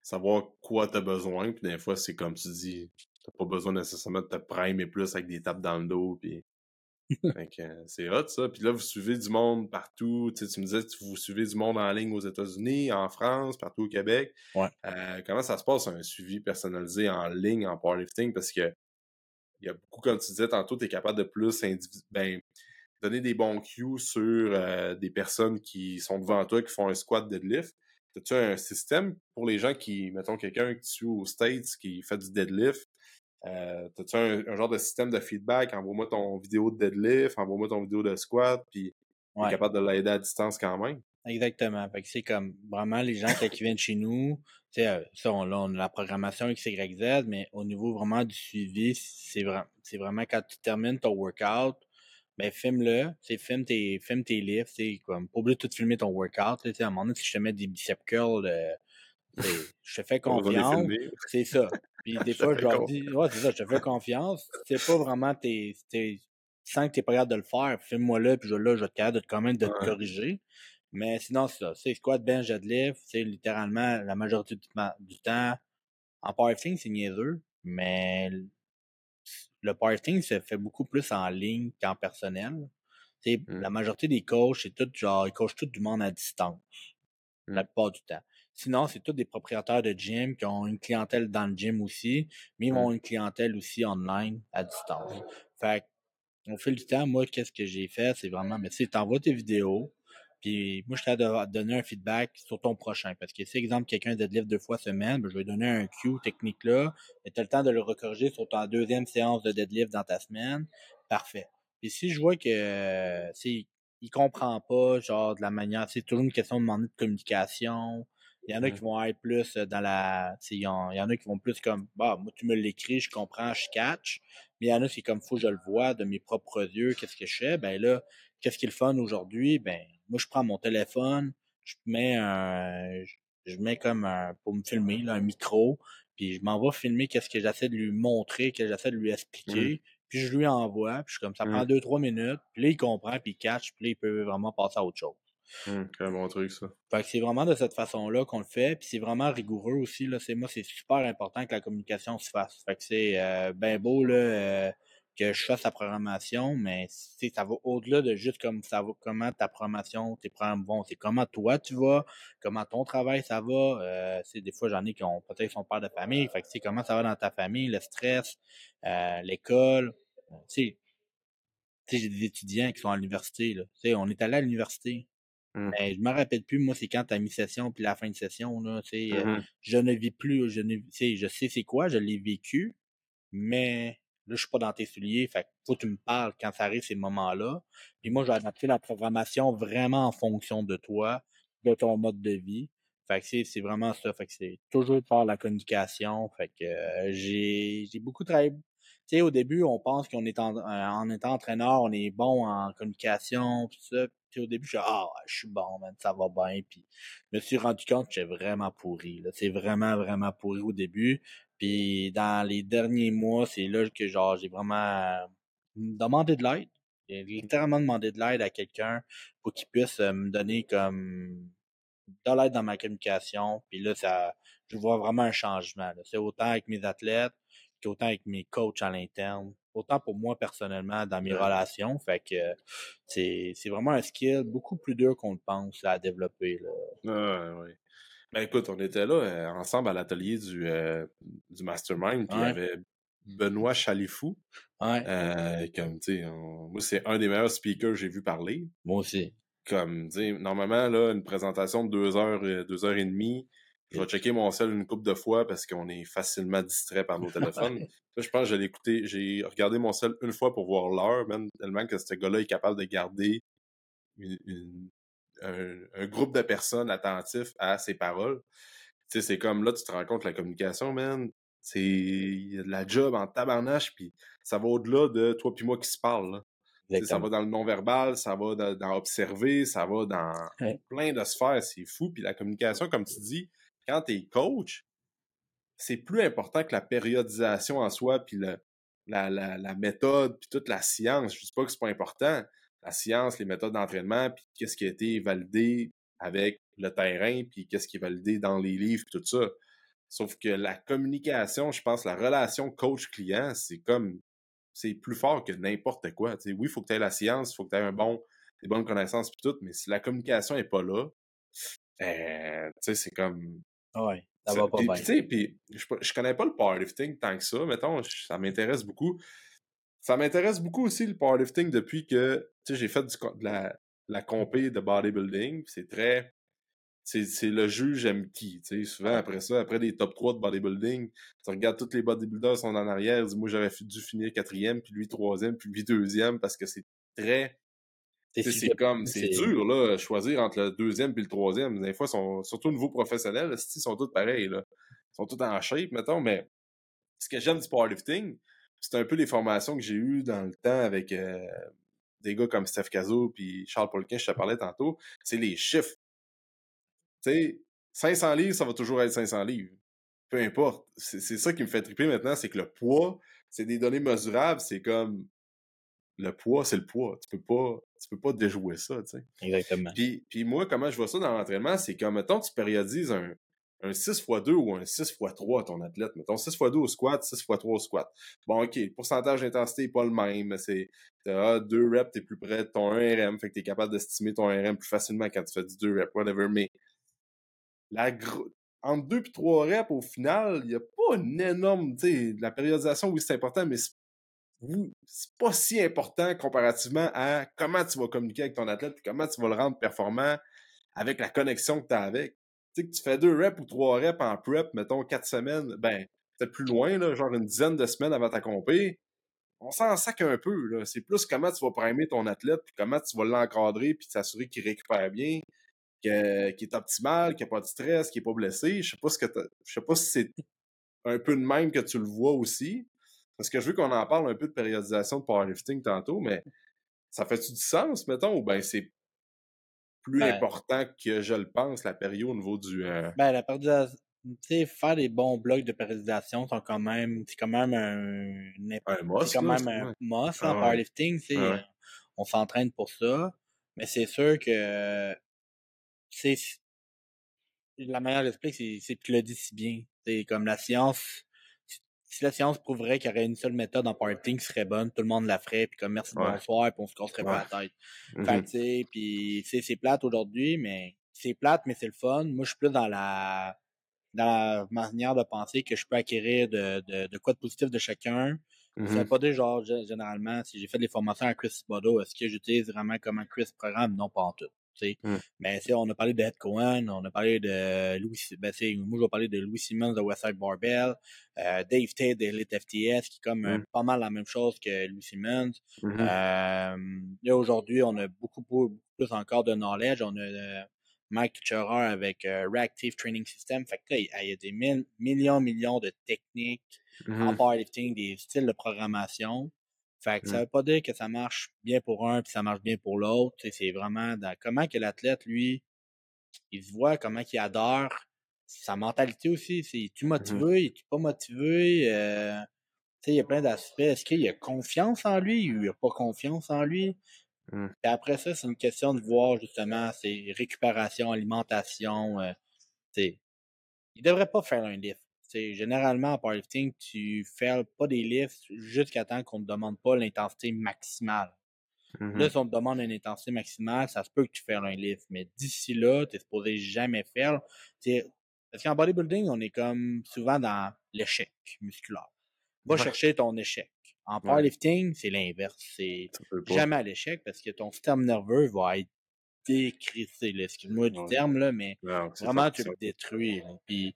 savoir quoi tu as besoin. Puis des fois, c'est comme tu dis, t'as pas besoin nécessairement de te primer plus avec des tapes dans le dos. Puis c'est hot ça. Puis là, vous suivez du monde partout. Tu, me disais que vous suivez du monde en ligne aux États-Unis, en France, partout au Québec. Euh, comment ça se passe un suivi personnalisé en ligne en powerlifting? Parce que il y a beaucoup, comme tu disais tantôt, tu es capable de plus ben, donner des bons cues sur euh, des personnes qui sont devant toi, qui font un squat deadlift. As-tu un système pour les gens qui, mettons, quelqu'un qui suit aux States qui fait du deadlift, euh, T'as-tu un, genre de système de feedback? Envoie-moi ton vidéo de deadlift, envoie-moi ton vidéo de squat, puis ouais. capable de l'aider à distance quand même. Exactement. Fait que c'est comme vraiment les gens qui viennent chez nous, tu sais, euh, ça, on, là, on a la programmation XYZ, mais au niveau vraiment du suivi, c'est vraiment, c'est vraiment quand tu termines ton workout, ben filme-le, c'est filme tes, filme tes lifts, c'est comme, oublier de tout filmer ton workout, tu sais, à un moment donné, si je te mets des biceps curls, euh, je te fais confiance. C'est ça. Puis des fois, je leur dis, ouais, c'est ça, je te fais confiance. C'est pas vraiment tes, tes, sens que t'es pas capable de le faire, filme-moi là, puis je, là, je vais te capable de, quand même de te corriger. Mais sinon, c'est ça. C'est squat, bench, deadlift. C'est littéralement la majorité du, temps. En powerlifting, c'est niaiseux, mais le powerlifting se fait beaucoup plus en ligne qu'en personnel. Mmh. La majorité des coachs, c'est tout genre, ils coachent tout du monde à distance. La mmh. plupart du temps. Sinon, c'est tous des propriétaires de gym qui ont une clientèle dans le gym aussi, mais ils ont une clientèle aussi online à distance. Fait au fil du temps, moi, qu'est-ce que j'ai fait? C'est vraiment, mais tu t'envoies tes vidéos, puis moi, je t'ai de donner un feedback sur ton prochain. Parce que si, exemple, quelqu'un deadlift deux fois semaine, ben, je vais donner un cue technique là, mais tu as le temps de le recorriger sur ta deuxième séance de deadlift dans ta semaine. Parfait. Puis si je vois que euh, il comprend pas, genre, de la manière, c'est toujours une question de demander de communication. Il y en a qui vont être plus dans la. Il y, en, il y en a qui vont plus comme Bah, moi tu me l'écris, je comprends, je catch. Mais il y en a, c'est comme faut que je le vois de mes propres yeux, qu'est-ce que je fais? Ben là, qu'est-ce qui est le fun aujourd'hui? Ben, moi, je prends mon téléphone, je mets un. Je mets comme un. pour me filmer, là, un micro, puis je m'en vais filmer qu'est-ce que j'essaie de lui montrer, que j'essaie de lui expliquer. Puis je lui envoie, puis je comme ça prend deux, trois minutes, puis là, il comprend, puis il catch, puis là, il peut vraiment passer à autre chose. Fait que c'est vraiment de cette façon-là qu'on le fait, puis c'est vraiment rigoureux aussi, là. C'est, moi, c'est super important que la communication se fasse. Fait que c'est euh, ben beau, là, euh, que je fasse la programmation, mais ça va au-delà de juste comme ça comment ta programmation, tes programmes vont. C'est comment toi tu vas, comment ton travail ça va. Euh, des fois, j'en ai qui ont peut-être son père de famille. Fait que c'est comment ça va dans ta famille, le stress, euh, l'école. J'ai des étudiants qui sont à l'université. On est allé à l'université. Mmh. Mais je me rappelle plus, moi, c'est quand ta mi-session puis la fin de session, là, tu sais, mmh je ne vis plus, je ne, je sais c'est quoi, je l'ai vécu, mais là, je suis pas dans tes souliers, fait faut que tu me parles quand ça arrive ces moments-là. Puis moi, j'ai adapté la programmation vraiment en fonction de toi, de ton mode de vie. Fait que c'est vraiment ça. Fait que c'est toujours par la communication. Fait que euh, j'ai beaucoup travaillé tu sais, au début, on pense qu'on est en, euh, en étant entraîneur, on est bon en communication, tout ça. Au début, je suis ah, je suis bon, man, ça va bien. Puis je me suis rendu compte que j'étais vraiment pourri. C'est vraiment, vraiment pourri au début. Puis dans les derniers mois, c'est là que genre j'ai vraiment demandé de l'aide. J'ai littéralement demandé de l'aide à quelqu'un pour qu'il puisse euh, me donner comme de l'aide dans ma communication. Puis là, ça, je vois vraiment un changement. C'est autant avec mes athlètes, autant avec mes coachs à l'interne, autant pour moi personnellement dans mes relations. Fait que c'est, vraiment un skill beaucoup plus dur qu'on le pense à développer. Là. Ben écoute, on était là euh, ensemble à l'atelier du, euh, du Mastermind, puis il y avait Benoît Chalifou. Euh, comme, tu sais, moi, c'est un des meilleurs speakers que j'ai vu parler. Moi aussi. Comme, tu normalement, là, une présentation de deux heures, deux heures et demie, je vais checker mon sel une couple de fois parce qu'on est facilement distrait par nos téléphones. je pense que j'ai écouté, j'ai regardé mon sel une fois pour voir l'heure, même tellement que ce gars-là est capable de garder un, groupe de personnes attentifs à ses paroles. Tu sais, c'est comme là, tu te rends compte la communication, man. C'est de la job en tabarnache, puis ça va au-delà de toi puis moi qui se parlent. Ça va dans le non-verbal, ça va dans, observer, ça va dans plein de sphères, c'est fou. Puis la communication, comme tu dis, quand tu es coach, c'est plus important que la périodisation en soi, puis la, la, méthode, puis toute la science. Je dis pas que c'est pas important. La science, les méthodes d'entraînement, puis qu'est-ce qui a été validé avec le terrain, puis qu'est-ce qui est validé dans les livres, tout ça. Sauf que la communication, je pense, la relation coach-client, c'est comme, c'est plus fort que n'importe quoi. oui, il faut que tu aies la science, il faut que tu aies un bon, des bonnes connaissances, puis tout, mais si la communication n'est pas là, euh, c'est comme, ouais, ça va pas bien. Puis, je, je connais pas le powerlifting tant que ça, mettons, ça m'intéresse beaucoup. Ça m'intéresse beaucoup aussi le powerlifting depuis que j'ai fait du, de la, la compé de bodybuilding. C'est très. C'est le juge j'aime qui. Souvent, après ça, après des top 3 de bodybuilding, tu regardes tous les bodybuilders sont en arrière. Moi, j'aurais dû finir quatrième, puis lui troisième, puis lui deuxième, parce que c'est très c'est comme, c'est dur, là, choisir entre le deuxième et le troisième. Des fois, sont, surtout au niveau professionnel, ils sont tous pareils, là. Ils sont tous en shape, mettons, mais ce que j'aime du powerlifting, c'est un peu les formations que j'ai eues dans le temps avec euh, des gars comme Steph Cazot puis Charles Polkin, je te parlais tantôt, c'est les chiffres. Tu sais, 500 livres, ça va toujours être 500 livres. Peu importe. C'est ça qui me fait triper maintenant, c'est que le poids, c'est des données mesurables, c'est comme le poids, c'est le poids. Tu peux pas, tu peux pas déjouer ça, tu sais. Exactement. Puis, puis moi, comment je vois ça dans l'entraînement, c'est que, mettons, tu périodises un, un 6 x 2 ou un 6 x 3 ton athlète. Mettons 6 x 2 au squat, 6 x 3 au squat. Bon, OK, le pourcentage d'intensité n'est pas le même. C'est as deux reps, tu es plus près de ton 1 RM, fait que tu es capable d'estimer ton RM plus facilement quand tu fais du 2 reps, whatever. Mais la entre 2 et 3 reps, au final, il n'y a pas une énorme. La périodisation, oui, c'est important, mais c'est pas si important comparativement à comment tu vas communiquer avec ton athlète comment tu vas le rendre performant avec la connexion que tu as avec. Tu sais, que tu fais deux reps ou trois reps en prep, mettons quatre semaines, ben, peut-être plus loin, là, genre une dizaine de semaines avant ta compé, on s'en sac un peu. C'est plus comment tu vas primer ton athlète, puis comment tu vas l'encadrer, puis t'assurer qu'il récupère bien, qu'il est optimal, qu'il n'a pas de stress, qu'il n'est pas blessé. Je sais pas ce que je sais pas si c'est un peu de même que tu le vois aussi. Parce que je veux qu'on en parle un peu de périodisation de powerlifting tantôt, mais ça fait-tu du sens, mettons, ou ben c'est plus ben important que je le pense, la période au niveau du. Euh ben, la périodisation. Tu sais, faire des bons blocs de périodisation sont quand même. C'est quand même un. Un must. C'est quand même un must en powerlifting. Tu sais, On s'entraîne pour ça. Mais c'est sûr que. Tu sais, la manière d'expliquer, c'est que tu le dis si bien. C'est comme la science si la science prouverait qu'il y aurait une seule méthode en powerlifting qui serait bonne, tout le monde la ferait, puis comme merci, bonsoir, puis on se casserait pas la tête. Sais, puis c'est plate aujourd'hui, mais c'est plate, mais c'est le fun. Moi, je suis plus dans la dans la manière de penser que je peux acquérir de, de, de quoi de positif de chacun. Mm -hmm. pas dire, genre, généralement, si j'ai fait des formations à Chris Bodo, est-ce que j'utilise vraiment comment Chris programme? Non, pas en tout. Mmh. Mais on a parlé de Ed Cohen, on a parlé de Louis, ben, moi je vais parler de Louis Simmons de Westside Barbell, euh, Dave Tate de Elite FTS qui est comme euh, mmh. pas mal la même chose que Louis Simmons. Mmh euh, aujourd'hui, on a beaucoup, plus encore de knowledge. On a Mike Tucherer avec Reactive Training System. Fait que il y a des millions, millions de techniques en powerlifting, des styles de programmation. Fait que ça mmh. veut pas dire que ça marche bien pour un puis ça marche bien pour l'autre. C'est vraiment dans comment que l'athlète, lui, il se voit, comment qu'il adore. Sa mentalité aussi, c'est tu mmh motivé, es-tu pas motivé? Euh, il y a plein d'aspects. Est-ce qu'il a confiance en lui ou il a pas confiance en lui? Mmh. Après ça, c'est une question de voir justement ses récupération, alimentation. Euh, il devrait pas faire un lift généralement, en powerlifting, tu fais pas des lifts jusqu'à temps qu'on ne te demande pas l'intensité maximale. Là, mmh si on te demande une intensité maximale, ça se peut que tu fasses un lift. Mais d'ici là, tu es supposé jamais faire. parce qu'en bodybuilding, on est comme souvent dans l'échec musculaire. Va chercher ton échec. En powerlifting, c'est l'inverse. C'est jamais à l'échec parce que ton système nerveux va être décrissé. Excuse-moi du terme, là, mais vraiment, tu le détruis. Puis,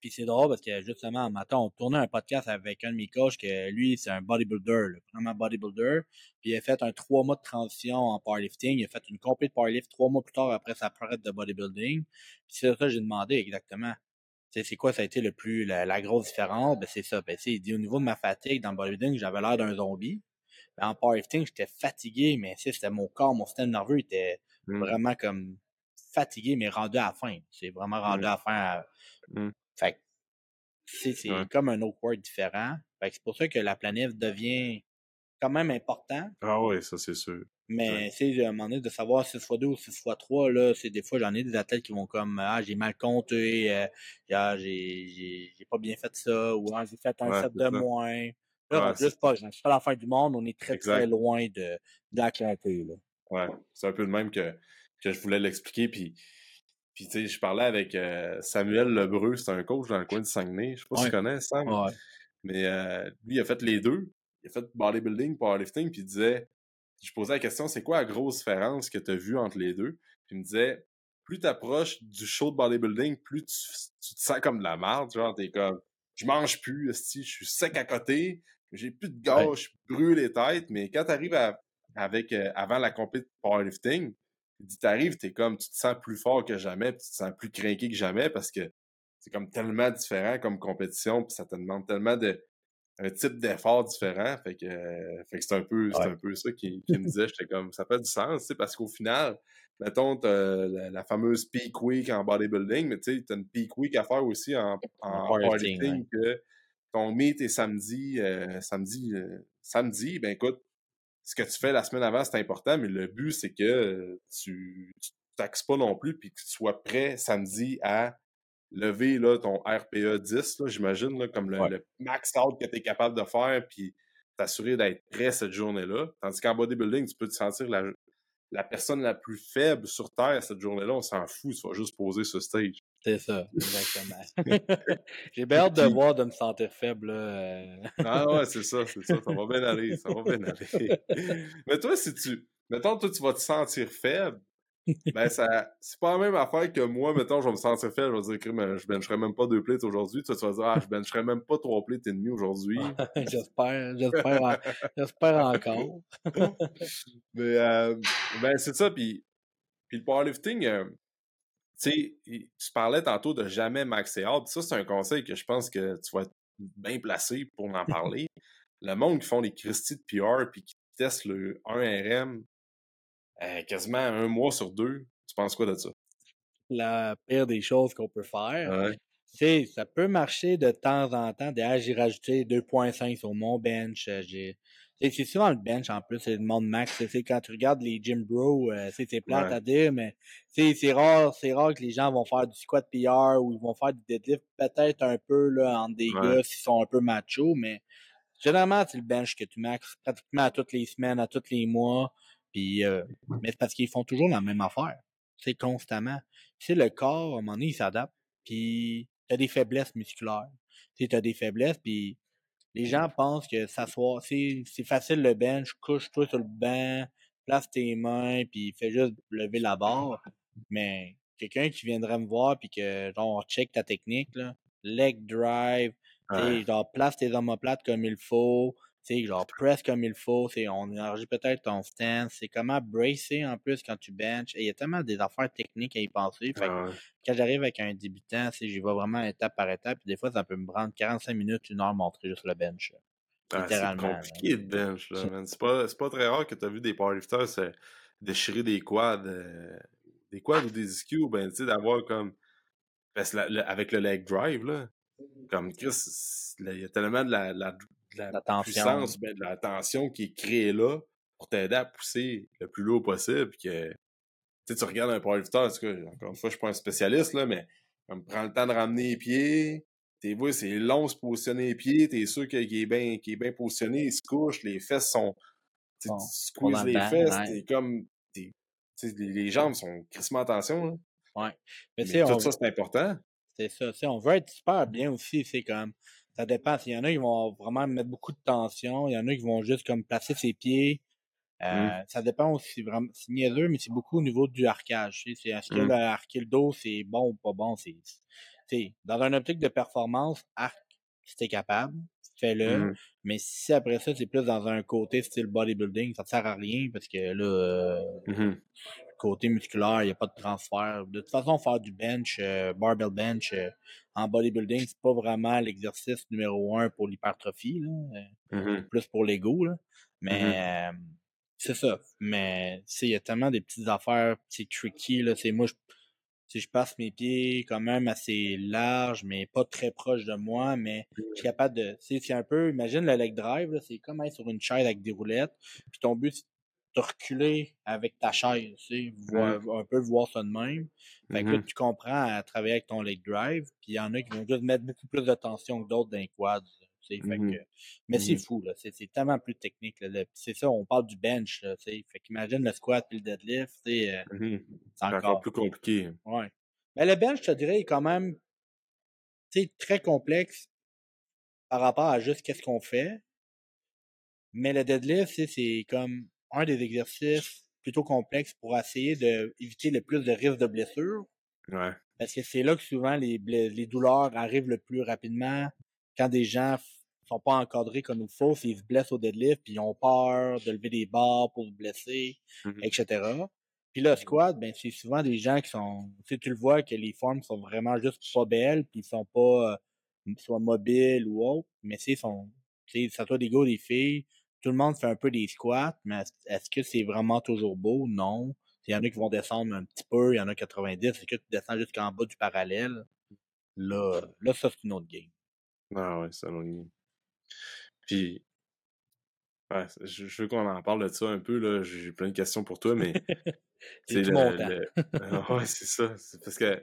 puis c'est drôle parce que justement, en matin, on tournait un podcast avec un de mes coachs que lui, c'est un bodybuilder, vraiment bodybuilder. Puis il a fait un trois mois de transition en powerlifting. Il a fait une complète powerlift trois mois plus tard après sa prête de bodybuilding. Puis c'est ça que j'ai demandé exactement. C'est quoi ça a été le plus la, grosse différence? Ben c'est ça. Ben, il dit au niveau de ma fatigue dans le bodybuilding, j'avais l'air d'un zombie. Ben, en powerlifting, j'étais fatigué, mais c'était mon corps, mon système nerveux était mmh. vraiment comme fatigué, mais rendu à la fin. C'est vraiment rendu mmh. à la fin. Mmh. Fait que c'est comme un autre word différent. Fait que c'est pour ça que la planète devient quand même important. Ah oui, ça c'est sûr. Mais c'est à un moment donné de savoir 6 x 2 ou 6 x 3, là, c'est des fois j'en ai des athlètes qui vont comme Ah, j'ai mal compté, euh, ah, j'ai pas bien fait ça, ou ah, j'ai fait un set de moins. Là, ouais, juste pas, c'est pas la fin du monde, on est très très loin de, de la clarté. Là. Ouais, c'est un peu le même que, que je voulais l'expliquer. Puis puis, tu sais, je parlais avec euh, Samuel Lebreu, c'est un coach dans le coin de Saguenay. Je sais pas si tu connais, Sam. Mais euh, lui, il a fait les deux. Il a fait bodybuilding, powerlifting, puis il disait... Je posais la question, c'est quoi la grosse différence que tu as vue entre les deux? Puis il me disait, plus tu approches du show de bodybuilding, plus tu, te sens comme de la merde. Genre, t'es comme, je mange plus, je suis sec à côté, j'ai plus de gaz, je brûle les têtes. Mais quand tu arrives avec, euh, avant la compétition powerlifting, il dit, t'arrives, t'es comme, tu te sens plus fort que jamais, tu te sens plus craqué que jamais parce que c'est comme tellement différent comme compétition, puis ça te demande tellement de un type d'effort différent. Fait que, euh, fait que c'est un peu, c'est un peu ça qui, me disait, j'étais comme, ça fait du sens, tu sais, parce qu'au final, mettons, t'as la, fameuse peak week en bodybuilding, mais tu sais, t'as une peak week à faire aussi en, en, powerlifting, que ton meet est samedi, euh, samedi, euh, samedi, ben écoute, ce que tu fais la semaine avant, c'est important, mais le but, c'est que tu, tu taxes pas non plus, puis que tu sois prêt samedi à lever là, ton RPE 10, j'imagine, comme le, max out que tu es capable de faire, puis t'assurer d'être prêt cette journée-là. Tandis qu'en bodybuilding, tu peux te sentir la, la personne la plus faible sur Terre cette journée-là, on s'en fout, tu vas juste poser ce stage. C'est ça, exactement. J'ai bien hâte de voir de me sentir faible. Ah ouais, c'est ça, c'est ça. Ça va bien aller, ça va bien aller. Mais toi, si tu. Mettons, toi, tu vas te sentir faible, ben, ça, c'est pas la même affaire que moi, mettons, je vais me sentir faible, je vais dire, mais je bencherai même pas deux plates aujourd'hui. Toi, tu vas dire, ah, je bencherai même pas trois plates et demi aujourd'hui. j'espère, j'espère, j'espère encore. mais, euh, ben, c'est ça, puis, puis le powerlifting, euh, tu sais, tu parlais tantôt de jamais maxer out. Ça, c'est un conseil que je pense que tu vas être bien placé pour en parler. le monde qui font les Christie de PR puis qui testent le 1RM euh, quasiment un mois sur deux. Tu penses quoi de ça? La pire des choses qu'on peut faire. c'est Ça peut marcher de temps en temps. D'ailleurs, j'ai rajouté 2.5 sur mon bench. Euh, c'est souvent le bench en plus, c'est le monde max. C'est quand tu regardes les gym bros, euh, c'est plate à dire, mais c'est rare, c'est rare que les gens vont faire du squat PR ou ils vont faire du deadlift peut-être un peu là en des gars s'ils sont un peu machos, mais généralement c'est le bench que tu max pratiquement à toutes les semaines, à tous les mois. Puis, euh, mais c'est parce qu'ils font toujours la même affaire. C'est constamment. Tu sais, le corps, à un moment donné, il s'adapte. Puis, t'as des faiblesses musculaires. Tu t'as des faiblesses, puis les gens pensent que s'asseoir, c'est, c'est facile le bench, couche-toi sur le banc, place tes mains, puis fais juste lever la barre. Mais quelqu'un qui viendrait me voir, puis que, genre, on check ta technique, là, leg drive, ouais. genre, place tes omoplates comme il faut, sais, genre press comme il faut, on élargit peut-être ton stance, c'est comment bracer en plus quand tu benches. Et il y a tellement des affaires techniques à y penser. Fait ah quand j'arrive avec un débutant, j'y vais vraiment étape par étape. Puis des fois, ça peut me prendre 45 minutes, une heure montrer juste le bench. Ah, c'est compliqué de bench, là, C'est pas, pas, très rare que tu as vu des powerlifters se déchirer des quads, euh, des quads ou des ischios, ben, tu sais, d'avoir comme. avec le leg drive, là. Comme Chris, il y a tellement de la, la, puissance, ben, de la tension qui est créée là pour t'aider à pousser le plus lourd possible. Que, tu regardes un powerlifter, cas, encore une fois, je suis pas un spécialiste, là, mais comme prends le temps de ramener les pieds, t'es vois, c'est long se positionner les pieds, t'es sûr qu'il est bien est bien positionné, il se couche, les fesses sont. tu squeezes les fesses, t'es comme. les, jambes sont crissement en tension. Là. Ouais. Mais, tout ça, c'est important. C'est ça. On veut être super bien aussi. C'est comme ça dépend. Il y en a qui vont vraiment mettre beaucoup de tension. Il y en a qui vont juste comme placer ses pieds. Mmh. Euh, Ça dépend aussi vraiment. C'est niaiseux, mais c'est beaucoup au niveau du arcage. C'est est-ce que mmh. le, le dos, c'est bon ou pas bon? C'est. Dans un optique de performance, arc, si t'es capable, fais-le. Mmh. Mais si après ça, c'est plus dans un côté style bodybuilding, ça te sert à rien parce que là, euh, côté musculaire, il n'y a pas de transfert. De toute façon, faire du bench, euh, barbell bench euh, en bodybuilding, c'est pas vraiment l'exercice numéro un pour l'hypertrophie, mmh plus pour l'ego. Mais mmh c'est ça. Mais il y a tellement des petites affaires, c'est tricky. Là. Moi, je, si je passe mes pieds quand même assez large, mais pas très proche de moi, mais je suis capable de. C'est un peu. Imagine le leg drive, c'est comme être sur une chaise avec des roulettes. Puis ton but, reculer avec ta chaise, tu sais, un peu voir ça de même. Fait que là, mm-hmm. tu comprends à travailler avec ton leg drive, puis il y en a qui vont juste mettre beaucoup plus de tension que d'autres dans les quads. Fait mm-hmm. que, mais c'est mm-hmm. fou, là. C'est, tellement plus technique. Là. C'est ça, on parle du bench. Là, fait qu'imagine le squat puis le deadlift. Euh, c'est encore... plus compliqué. Ouais. Mais le bench, je te dirais, est quand même très complexe par rapport à juste qu'est-ce qu'on fait. Mais le deadlift, c'est comme un des exercices plutôt complexes pour essayer d'éviter le plus de risques de blessures. Ouais. Parce que c'est là que souvent les, les douleurs arrivent le plus rapidement quand des gens sont pas encadrés comme il faut, s'ils se blessent au deadlift, puis ils ont peur de lever des barres pour se blesser, mmh etc. Puis le squat, ben c'est souvent des gens qui sont, tu tu le vois que les formes sont vraiment juste pas belles, puis ils sont pas euh, soit mobiles ou autres, mais c'est sont, ça soit des gars des filles, tout le monde fait un peu des squats, mais est-ce que c'est vraiment toujours beau? Non. Il y en a qui vont descendre un petit peu, il y en a 90, est-ce que tu descends jusqu'en bas du parallèle? Là, là ça, c'est une autre game. Ah ouais, c'est un autre game. Puis, Ouais, je, je veux qu'on en parle de ça un peu. Là. J'ai plein de questions pour toi, mais. c'est tout mon temps. ouais, c'est ça. parce que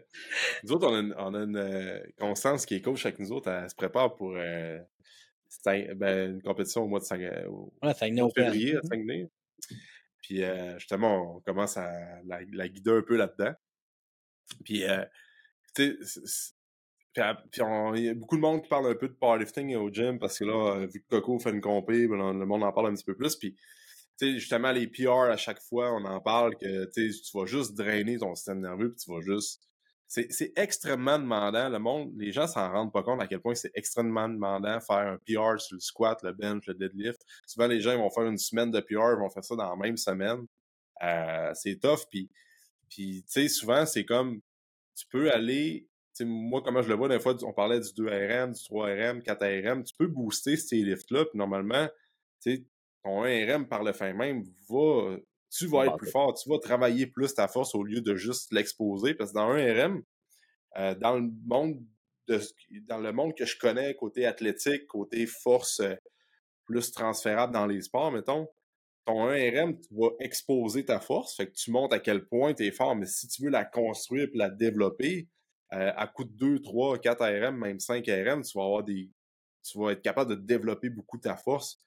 nous autres, on a une, on a une euh, Constance qui est coach avec nous autres, elle se prépare pour euh, ben, une compétition au mois de, février à mm-hmm. Saguenay. Puis euh, justement, on commence à la, la guider un peu là-dedans. Puis, tu sais, puis, il y a beaucoup de monde qui parle un peu de powerlifting au gym parce que là, euh, vu que Coco fait une compé, ben, le monde en parle un petit peu plus. Puis, tu sais, justement, les PR, à chaque fois, on en parle que tu vas juste drainer ton système nerveux puis tu vas juste. C'est extrêmement demandant. Le monde, les gens s'en rendent pas compte à quel point c'est extrêmement demandant faire un PR sur le squat, le bench, le deadlift. Souvent, les gens vont faire une semaine de PR, ils vont faire ça dans la même semaine. Euh, c'est tough. Puis, puis tu sais, souvent, c'est comme tu peux aller moi, comment je le vois, des fois, on parlait du 2RM, du 3RM, 4RM, tu peux booster ces lifts-là, puis normalement, ton 1RM par le fin même va, tu vas être plus fort, tu vas travailler plus ta force au lieu de juste l'exposer, parce que dans un RM, euh, dans le monde de, dans le monde que je connais, côté athlétique, côté force euh, plus transférable dans les sports, mettons, ton 1RM, tu vas exposer ta force, fait que tu montres à quel point tu es fort, mais si tu veux la construire et la développer, euh, à coup de 2, 3, 4 ARM, même 5 ARM, tu vas avoir des. Tu vas être capable de développer beaucoup ta force.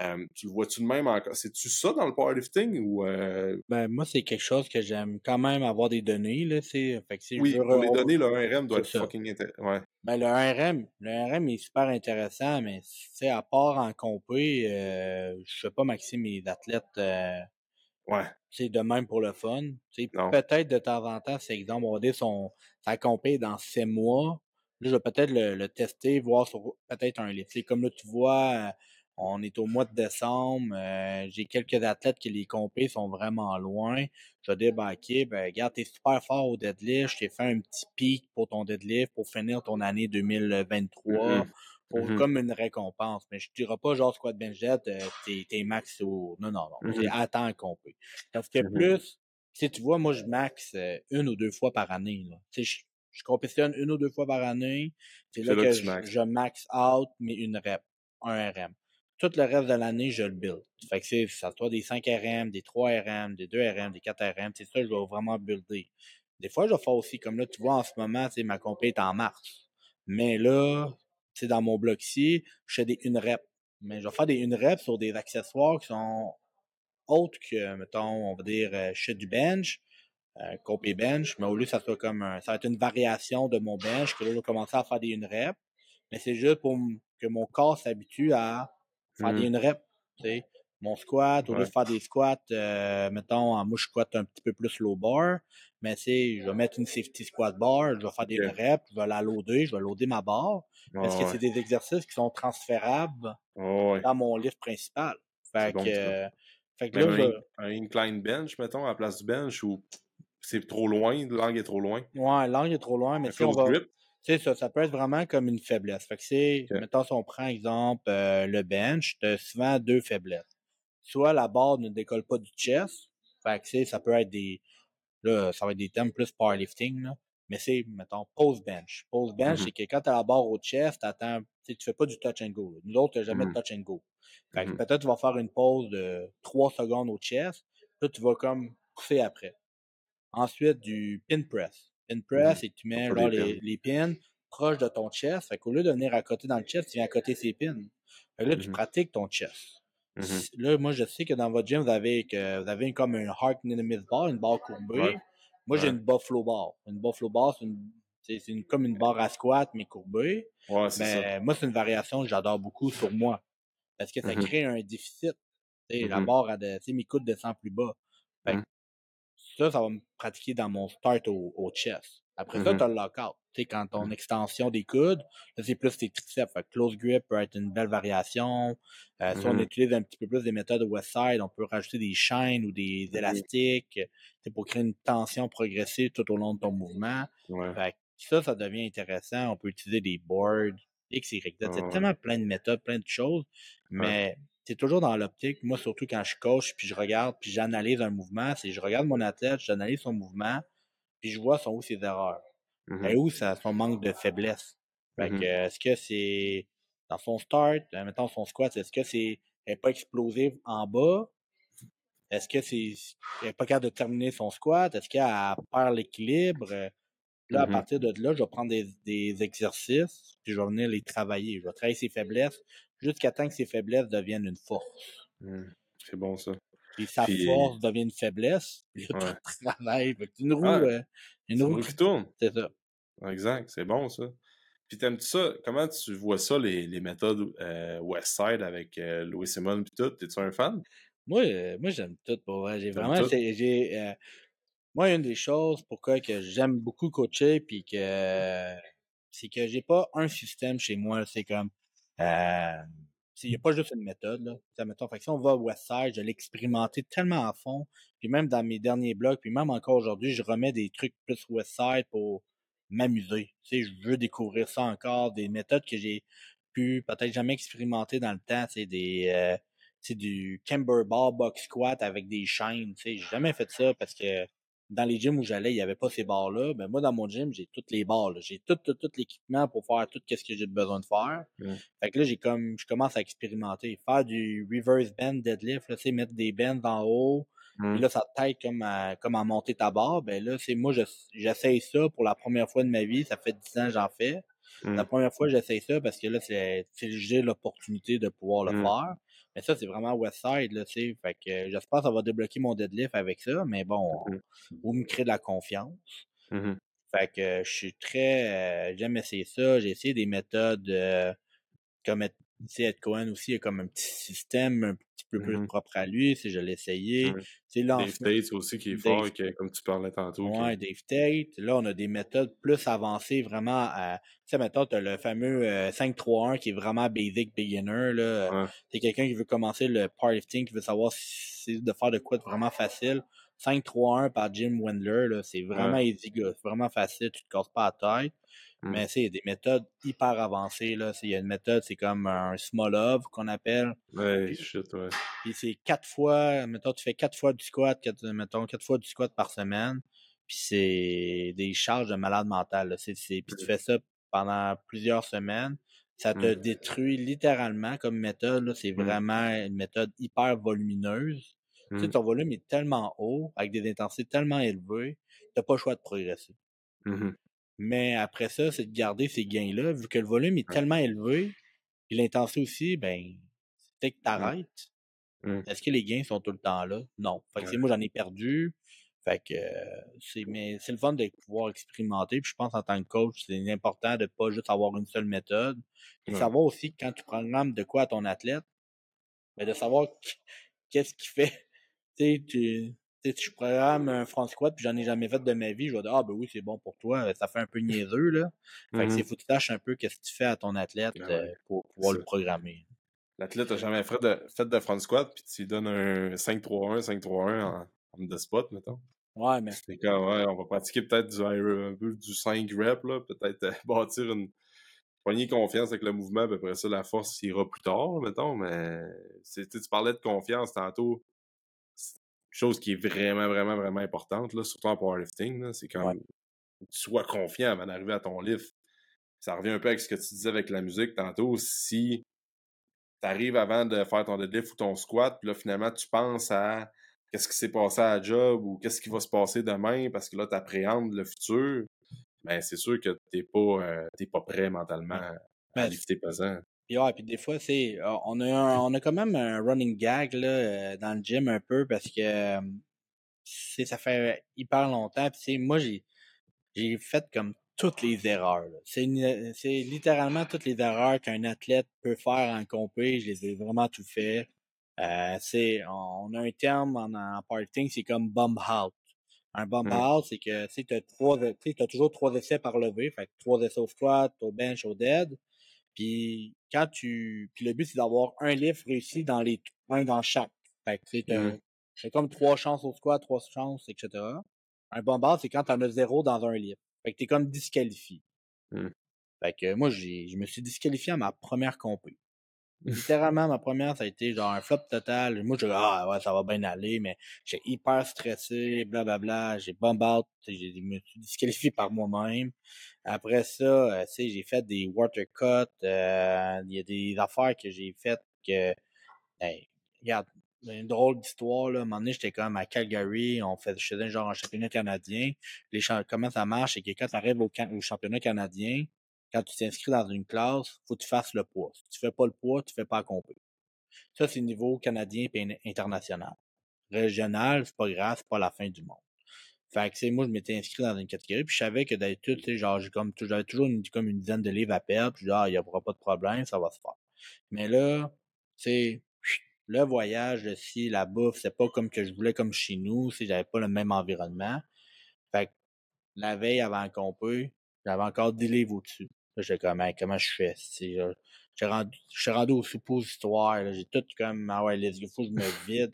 Euh, tu le vois-tu de même encore? C'est-tu ça dans le powerlifting ou euh? Ben moi c'est quelque chose que j'aime quand même avoir des données là. Fait que oui, pour les données, le 1RM doit être fucking intéressant. Ouais. Ben le 1RM, le 1RM est super intéressant, mais c'est à part en compé, euh, je sais pas Maxime mes athlètes Ouais. C'est de même pour le fun. Peut-être de temps en temps, c'est exemple, on va dire son, sa compé dans six mois. Là, je vais peut-être le, tester, voir sur peut-être un livre. comme là, tu vois, euh, on est au mois de décembre. Euh, j'ai quelques athlètes qui les compés sont vraiment loin. Je dire, ben, OK, ben, regarde, t'es super fort au deadlift. Je t'ai fait un petit pic pour ton deadlift pour finir ton année 2023 pour mmh comme une récompense. Mais je ne dirais pas genre squat bench jet, euh, t'es, max au. Non, non, non. C'est mmh attends qu'on peut. Parce que plus, si tu vois, moi je max euh, une ou deux fois par année. Là. Je, je compétitionne une ou deux fois par année. C'est là, que, je, max out, mais une rep, un RM. Tout le reste de l'année, je le build. Fait que c'est ça soit des 5 RM, des 3 RM, des 2 RM, des 4 RM. C'est ça, je vais vraiment builder. Des fois, je vais faire aussi, comme là, tu vois, en ce moment, ma compé est en mars. Mais là, dans mon bloc-ci, je fais des une rep. Mais je vais faire des une rep sur des accessoires qui sont autres que, mettons, on va dire, euh, je fais du bench, euh, copé bench, mais au lieu que ça soit comme un, ça va être une variation de mon bench, que là, je vais commencer à faire des une rep. Mais c'est juste pour que mon corps s'habitue à faire des mmh. une rep. Mon squat, au lieu de faire des squats, euh, mettons, moi je squat un petit peu plus low bar, mais c'est, je vais mettre une safety squat bar, je vais faire des reps, je vais la loader, je vais loader ma barre, parce que c'est des exercices qui sont transférables dans mon livre principal? Fait que, fait que là, un, incline bench, mettons, à la place du bench, ou c'est trop loin, l'angle est trop loin? Ouais, l'angle est trop loin, mais si on va... Tu ça, ça peut être vraiment comme une faiblesse. Fait que c'est, mettons, si on prend exemple euh, le bench, tu as souvent deux faiblesses soit la barre ne décolle pas du chest. Fait que ça peut être des. Là, ça va être des thèmes plus powerlifting, là. Mais c'est, mettons, pose bench. Pose bench, mm-hmm. c'est que quand tu as la barre au chest, attends, tu fais pas du touch and go. Nous autres, jamais de mm-hmm. touch and go. Fait que mm-hmm. peut-être tu vas faire une pause de 3 secondes au chest. Là, tu vas comme pousser après. Ensuite, du pin press. Press, et tu mets les, les, pins proches de ton chest. Fait qu'au lieu de venir à côté dans le chest, tu viens à côté ces pins. Fait que là, tu pratiques ton chest. Mm-hmm. Là, moi, je sais que dans votre gym, vous avez, que, vous avez comme un Minimus Bar, une barre courbée. Moi, j'ai une Buffalo Bar. Une Buffalo Bar, c'est une, c'est une, comme une barre à squat, mais courbée. Ouais, mais moi, c'est une variation que j'adore beaucoup sur moi. Parce que ça mm-hmm. crée un déficit. La mm-hmm. barre, a de, mes coudes descendent plus bas. Ça, ça va me pratiquer dans mon start au, au chest. Après ça, tu as le lockout. Tu sais, quand ton extension des coudes, là, c'est plus tes triceps. Fait close grip peut être une belle variation. Euh, Si on mm-hmm. utilise un petit peu plus des méthodes Westside, on peut rajouter des chaînes ou des élastiques pour créer une tension progressive tout au long de ton mouvement. Fait ça, ça devient intéressant. On peut utiliser des boards, X, Y, Z. C'est tellement plein de méthodes, plein de choses. Mais c'est toujours dans l'optique. Moi, surtout quand je coach, puis je regarde, puis j'analyse un mouvement, c'est je regarde mon athlète, j'analyse son mouvement, puis je vois sont où ses erreurs. Mmh et où ça, son manque de faiblesse. Fait mmh que, est-ce que c'est dans son start, euh, mettons son squat, est-ce que c'est pas explosive en bas? Est-ce que c'est pas capable de terminer son squat? Est-ce qu'elle perd l'équilibre? Là, à Mhm. partir de là, je vais prendre des, des exercices, puis je vais venir les travailler. Je vais travailler ses faiblesses jusqu'à temps que ses faiblesses deviennent une force. Mhm. C'est bon, ça. Puis sa Puis- force devient une faiblesse, puis là, Ouais. tu travailles. Fait que c'est une roue, Ouais. euh, une roue qui... tourne. C'est ça. Exact, c'est bon ça. Puis t'aimes-tu ça? Comment tu vois ça, les, les méthodes euh, Westside avec euh, Louis Simon pis tout? T'es-tu un fan? Moi, euh, moi j'aime tout pour vrai. J'ai vraiment tout? j'ai euh, moi une des choses pourquoi que j'aime beaucoup coacher puis que c'est que j'ai pas un système chez moi, c'est comme il n'y a pas juste une méthode là. Mettons, fait que si on va à Westside, je l'ai expérimenté tellement à fond, puis même dans mes derniers blogs, puis même encore aujourd'hui, je remets des trucs plus Westside pour m'amuser. Tu sais, je veux découvrir ça encore, des méthodes que j'ai pu peut-être jamais expérimenter dans le temps, c'est des euh, du camber bar box squat avec des chaînes. Tu sais, j'ai jamais fait ça parce que dans les gyms où j'allais, il n'y avait pas ces barres-là. Ben moi, dans mon gym, j'ai toutes les barres. là. J'ai tout, tout, tout l'équipement pour faire tout ce que j'ai besoin de faire. Fait que là, j'ai comme je commence à expérimenter. Faire du reverse bend deadlift, sais, mettre des bends en haut. Mm. Puis là, ça t'aide comme à, comme à monter ta barre. Ben là, c'est moi, je- j'essaye ça pour la première fois de ma vie. Ça fait 10 ans que j'en fais. La première fois, j'essaye ça parce que là, c'est c'est- j'ai l'opportunité de pouvoir le Mm. faire. Mais ça, c'est vraiment Westside, là, tu sais. Fait que euh, j'espère que ça va débloquer mon deadlift avec ça. Mais bon, Mhm. ou me créer de la confiance. Mhm. Fait que euh, je suis très... euh, J'aime essayer ça. J'ai essayé des méthodes euh, comme Ed- Cohen aussi, il a comme un petit système un petit peu plus Mhm. propre à lui. Si je là, en Dave Tate aussi qui est Dave- fort, que, comme tu parlais tantôt. que- Dave Tate. Là, on a des méthodes plus avancées, vraiment à. Tu sais, maintenant, tu as le fameux euh, 5-3-1 qui est vraiment basic beginner. Là. Ouais. C'est quelqu'un qui veut commencer le powerlifting, qui veut savoir si de faire de quoi de vraiment facile. 5-3-1 par Jim Wendler, c'est vraiment easy, vraiment facile, tu te casses pas la tête. Mm. Mais c'est des méthodes hyper avancées. Là. Il y a une méthode, c'est comme un small love qu'on appelle. Ouais, shit, ouais. Puis c'est quatre fois, mettons, tu fais quatre fois du squat, quatre, mettons, quatre fois du squat par semaine. Puis c'est des charges de malade mental. là. Puis tu fais ça pendant plusieurs semaines. Ça te Mm. détruit littéralement comme méthode. C'est Mm. vraiment une méthode hyper volumineuse. Tu sais, ton volume est tellement haut, avec des intensités tellement élevées, t'as pas le choix de progresser. Mais après ça, c'est de garder ces gains-là. Vu que le volume est tellement élevé, et l'intensité aussi, ben, c'est que t'arrêtes. Mm. Est-ce que les gains sont tout le temps là? Non. Fait que c'est Ouais. moi, j'en ai perdu. Fait que euh, c'est mais c'est le fun de pouvoir expérimenter. Puis je pense en tant que coach, c'est important de pas juste avoir une seule méthode. Puis de Ouais. savoir aussi quand tu programmes de quoi à ton athlète, ben de savoir qu'est-ce qu'il fait. Tu sais, tu tu sais, si je programme un front squat puis j'en ai jamais fait de ma vie, je vais dire Ah ben oui, c'est bon pour toi, ça fait un peu niaiseux là. Fait que Mhm. c'est faut que tu saches un peu qu'est-ce que tu fais à ton athlète Ah ouais. euh, pour pouvoir le programmer. L'athlète a jamais fait de, fait de front squat, puis tu lui donnes un 5-3-1, 5-3-1 en, en de spot, mettons. Ouais, mais C'est comme, ouais, on va pratiquer peut-être du, un peu du 5 reps, là, peut-être euh, bâtir une poignée de confiance avec le mouvement, puis après ça, la force ira plus tard, mettons, mais tu parlais de confiance tantôt. Chose qui est vraiment, vraiment, vraiment importante, là, surtout en powerlifting, c'est Ouais. que tu sois confiant avant d'arriver à ton lift. Ça revient un peu avec ce que tu disais avec la musique tantôt. Si t'arrives avant de faire ton deadlift ou ton squat, puis là, finalement, tu penses à qu'est-ce qui s'est passé à la job ou qu'est-ce qui va se passer demain parce que là, tu appréhendes le futur, ben c'est sûr que t'es pas, euh, pas prêt mentalement à Ben, lifter pesant. Puis ouais, puis des fois, c'est euh, on a un- on a quand même un running gag là, euh, dans le gym un peu parce que euh, c'est ça fait hyper longtemps. Puis c'est- moi j'ai j'ai fait comme toutes les erreurs. là. C'est littéralement toutes les erreurs qu'un athlète peut faire en compé. Je les ai vraiment tout fait. Euh, c'est on a un terme en, en powerlifting, c'est comme bump out. Un bump Mm. out, c'est que tu t'as trois, toujours trois essais par lever, fait que trois essais au squat, au bench, au dead. Puis quand tu. Puis le but, c'est d'avoir un livre réussi dans les un dans chaque. Fait que tu sais, Mhm. c'est comme trois chances au squat, trois chances, etc. Un bombard, c'est quand t'en as zéro dans un livre. Fait que t'es comme disqualifié. Mhm. Fait que moi, j'ai, je me suis disqualifié à ma première compé. Littéralement, ma première, ça a été genre un flop total. Moi, je dis, ah ouais, ça va bien aller, mais j'ai hyper stressé, blablabla. J'ai bomb out, je me disqualifié par moi-même. Après ça, euh, tu sais, j'ai fait des water cuts. euh, Il y a des affaires que j'ai faites que Ben, regarde, une drôle d'histoire, là. À un moment donné, j'étais comme à Calgary, on fait, je faisais genre un championnat canadien. Les comment ça marche, c'est que quand tu arrives au, au, championnat canadien, quand tu t'inscris dans une classe, faut que tu fasses le poids. Si tu fais pas le poids, tu fais pas accomplir. Ça, c'est niveau canadien et international. Régional, c'est pas grave, c'est pas la fin du monde. Fait que, moi, je m'étais inscrit dans une catégorie, puis je savais que d'habitude, tu sais, genre, j'ai comme, j'avais toujours une, comme une dizaine de livres à perdre, puis ah, il n'y aura pas de problème, ça va se faire. Mais là, tu sais, le voyage, le ci, la bouffe, c'est pas comme que je voulais comme chez nous, si j'avais pas le même environnement. Fait que, la veille avant compé, j'avais encore des livres au-dessus. J'étais comme, comment je fais? Je suis rendu au suppositoire, j'ai tout comme, ah ouais, il faut que je me vide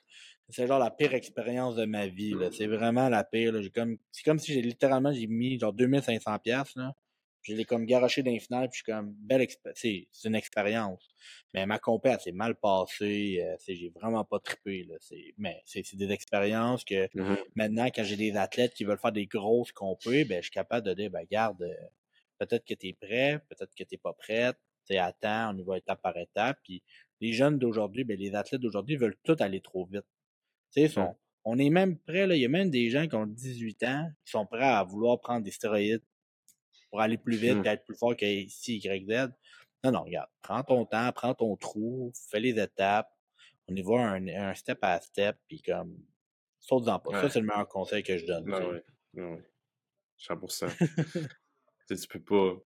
c'est genre la pire expérience de ma vie. C'est vraiment la pire. J'ai comme, c'est comme si j'ai littéralement j'ai mis genre 2500 pièces là. Je l'ai comme garoché dans les puis je suis comme belle c'est, c'est une expérience. Mais ma compète s'est mal passée. Euh, c'est, j'ai vraiment pas trippé. Là. C'est, mais c'est, c'est des expériences que mm-hmm. maintenant, quand j'ai des athlètes qui veulent faire des grosses compées, ben je suis capable de dire ben garde, euh, peut-être que tu es prêt, peut-être que tu pas prête. Tu attends, on y va étape par étape. Puis les jeunes d'aujourd'hui, ben les athlètes d'aujourd'hui veulent tout aller trop vite. On est même prêt, là, il y a même des gens qui ont 18 ans qui sont prêts à vouloir prendre des stéroïdes pour aller plus vite mmh. être plus fort que ici, YZ. Non, non, regarde, prends ton temps, prends ton trou, fais les étapes, on y va un, step à step, puis comme, saute-en pas. Ça, c'est le meilleur conseil que je donne. Non, oui, non, oui. 100%. Tu, tu peux pas...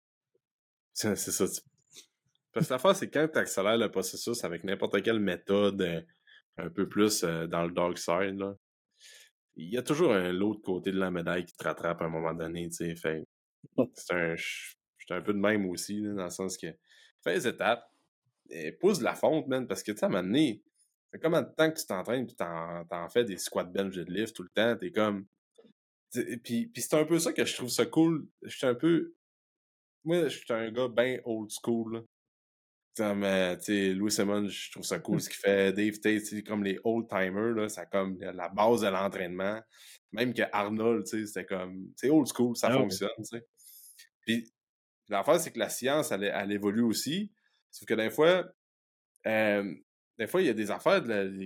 C'est ça. Parce que la fois, c'est quand tu accélères le processus avec n'importe quelle méthode, euh, un peu plus euh, dans le dark side, là, il y a toujours un l'autre côté de la médaille qui te rattrape à un moment donné, tu sais. Fait, c'est un, j'étais un peu de même aussi, dans le sens que fais les étapes, et pousse de la fonte, man, parce que, tu sais, à un moment donné, combien de temps que tu t'entraînes, tu t'en, t'en fais des squat bench lift tout le temps, t'es comme... Puis, puis c'est un peu ça que je trouve ça cool. Je suis un peu... Moi, je suis un gars bien old school, comme, euh, Louis Simon, je trouve ça cool mmh. ce qu'il fait. Dave Tate, comme les old-timers, là, c'est comme la base de l'entraînement. Même que Arnold, c'était comme, c'est old school, ça ah fonctionne, tu Puis, l'affaire, c'est que la science, elle, elle, évolue aussi. Sauf que des fois, euh, des fois, il y a des affaires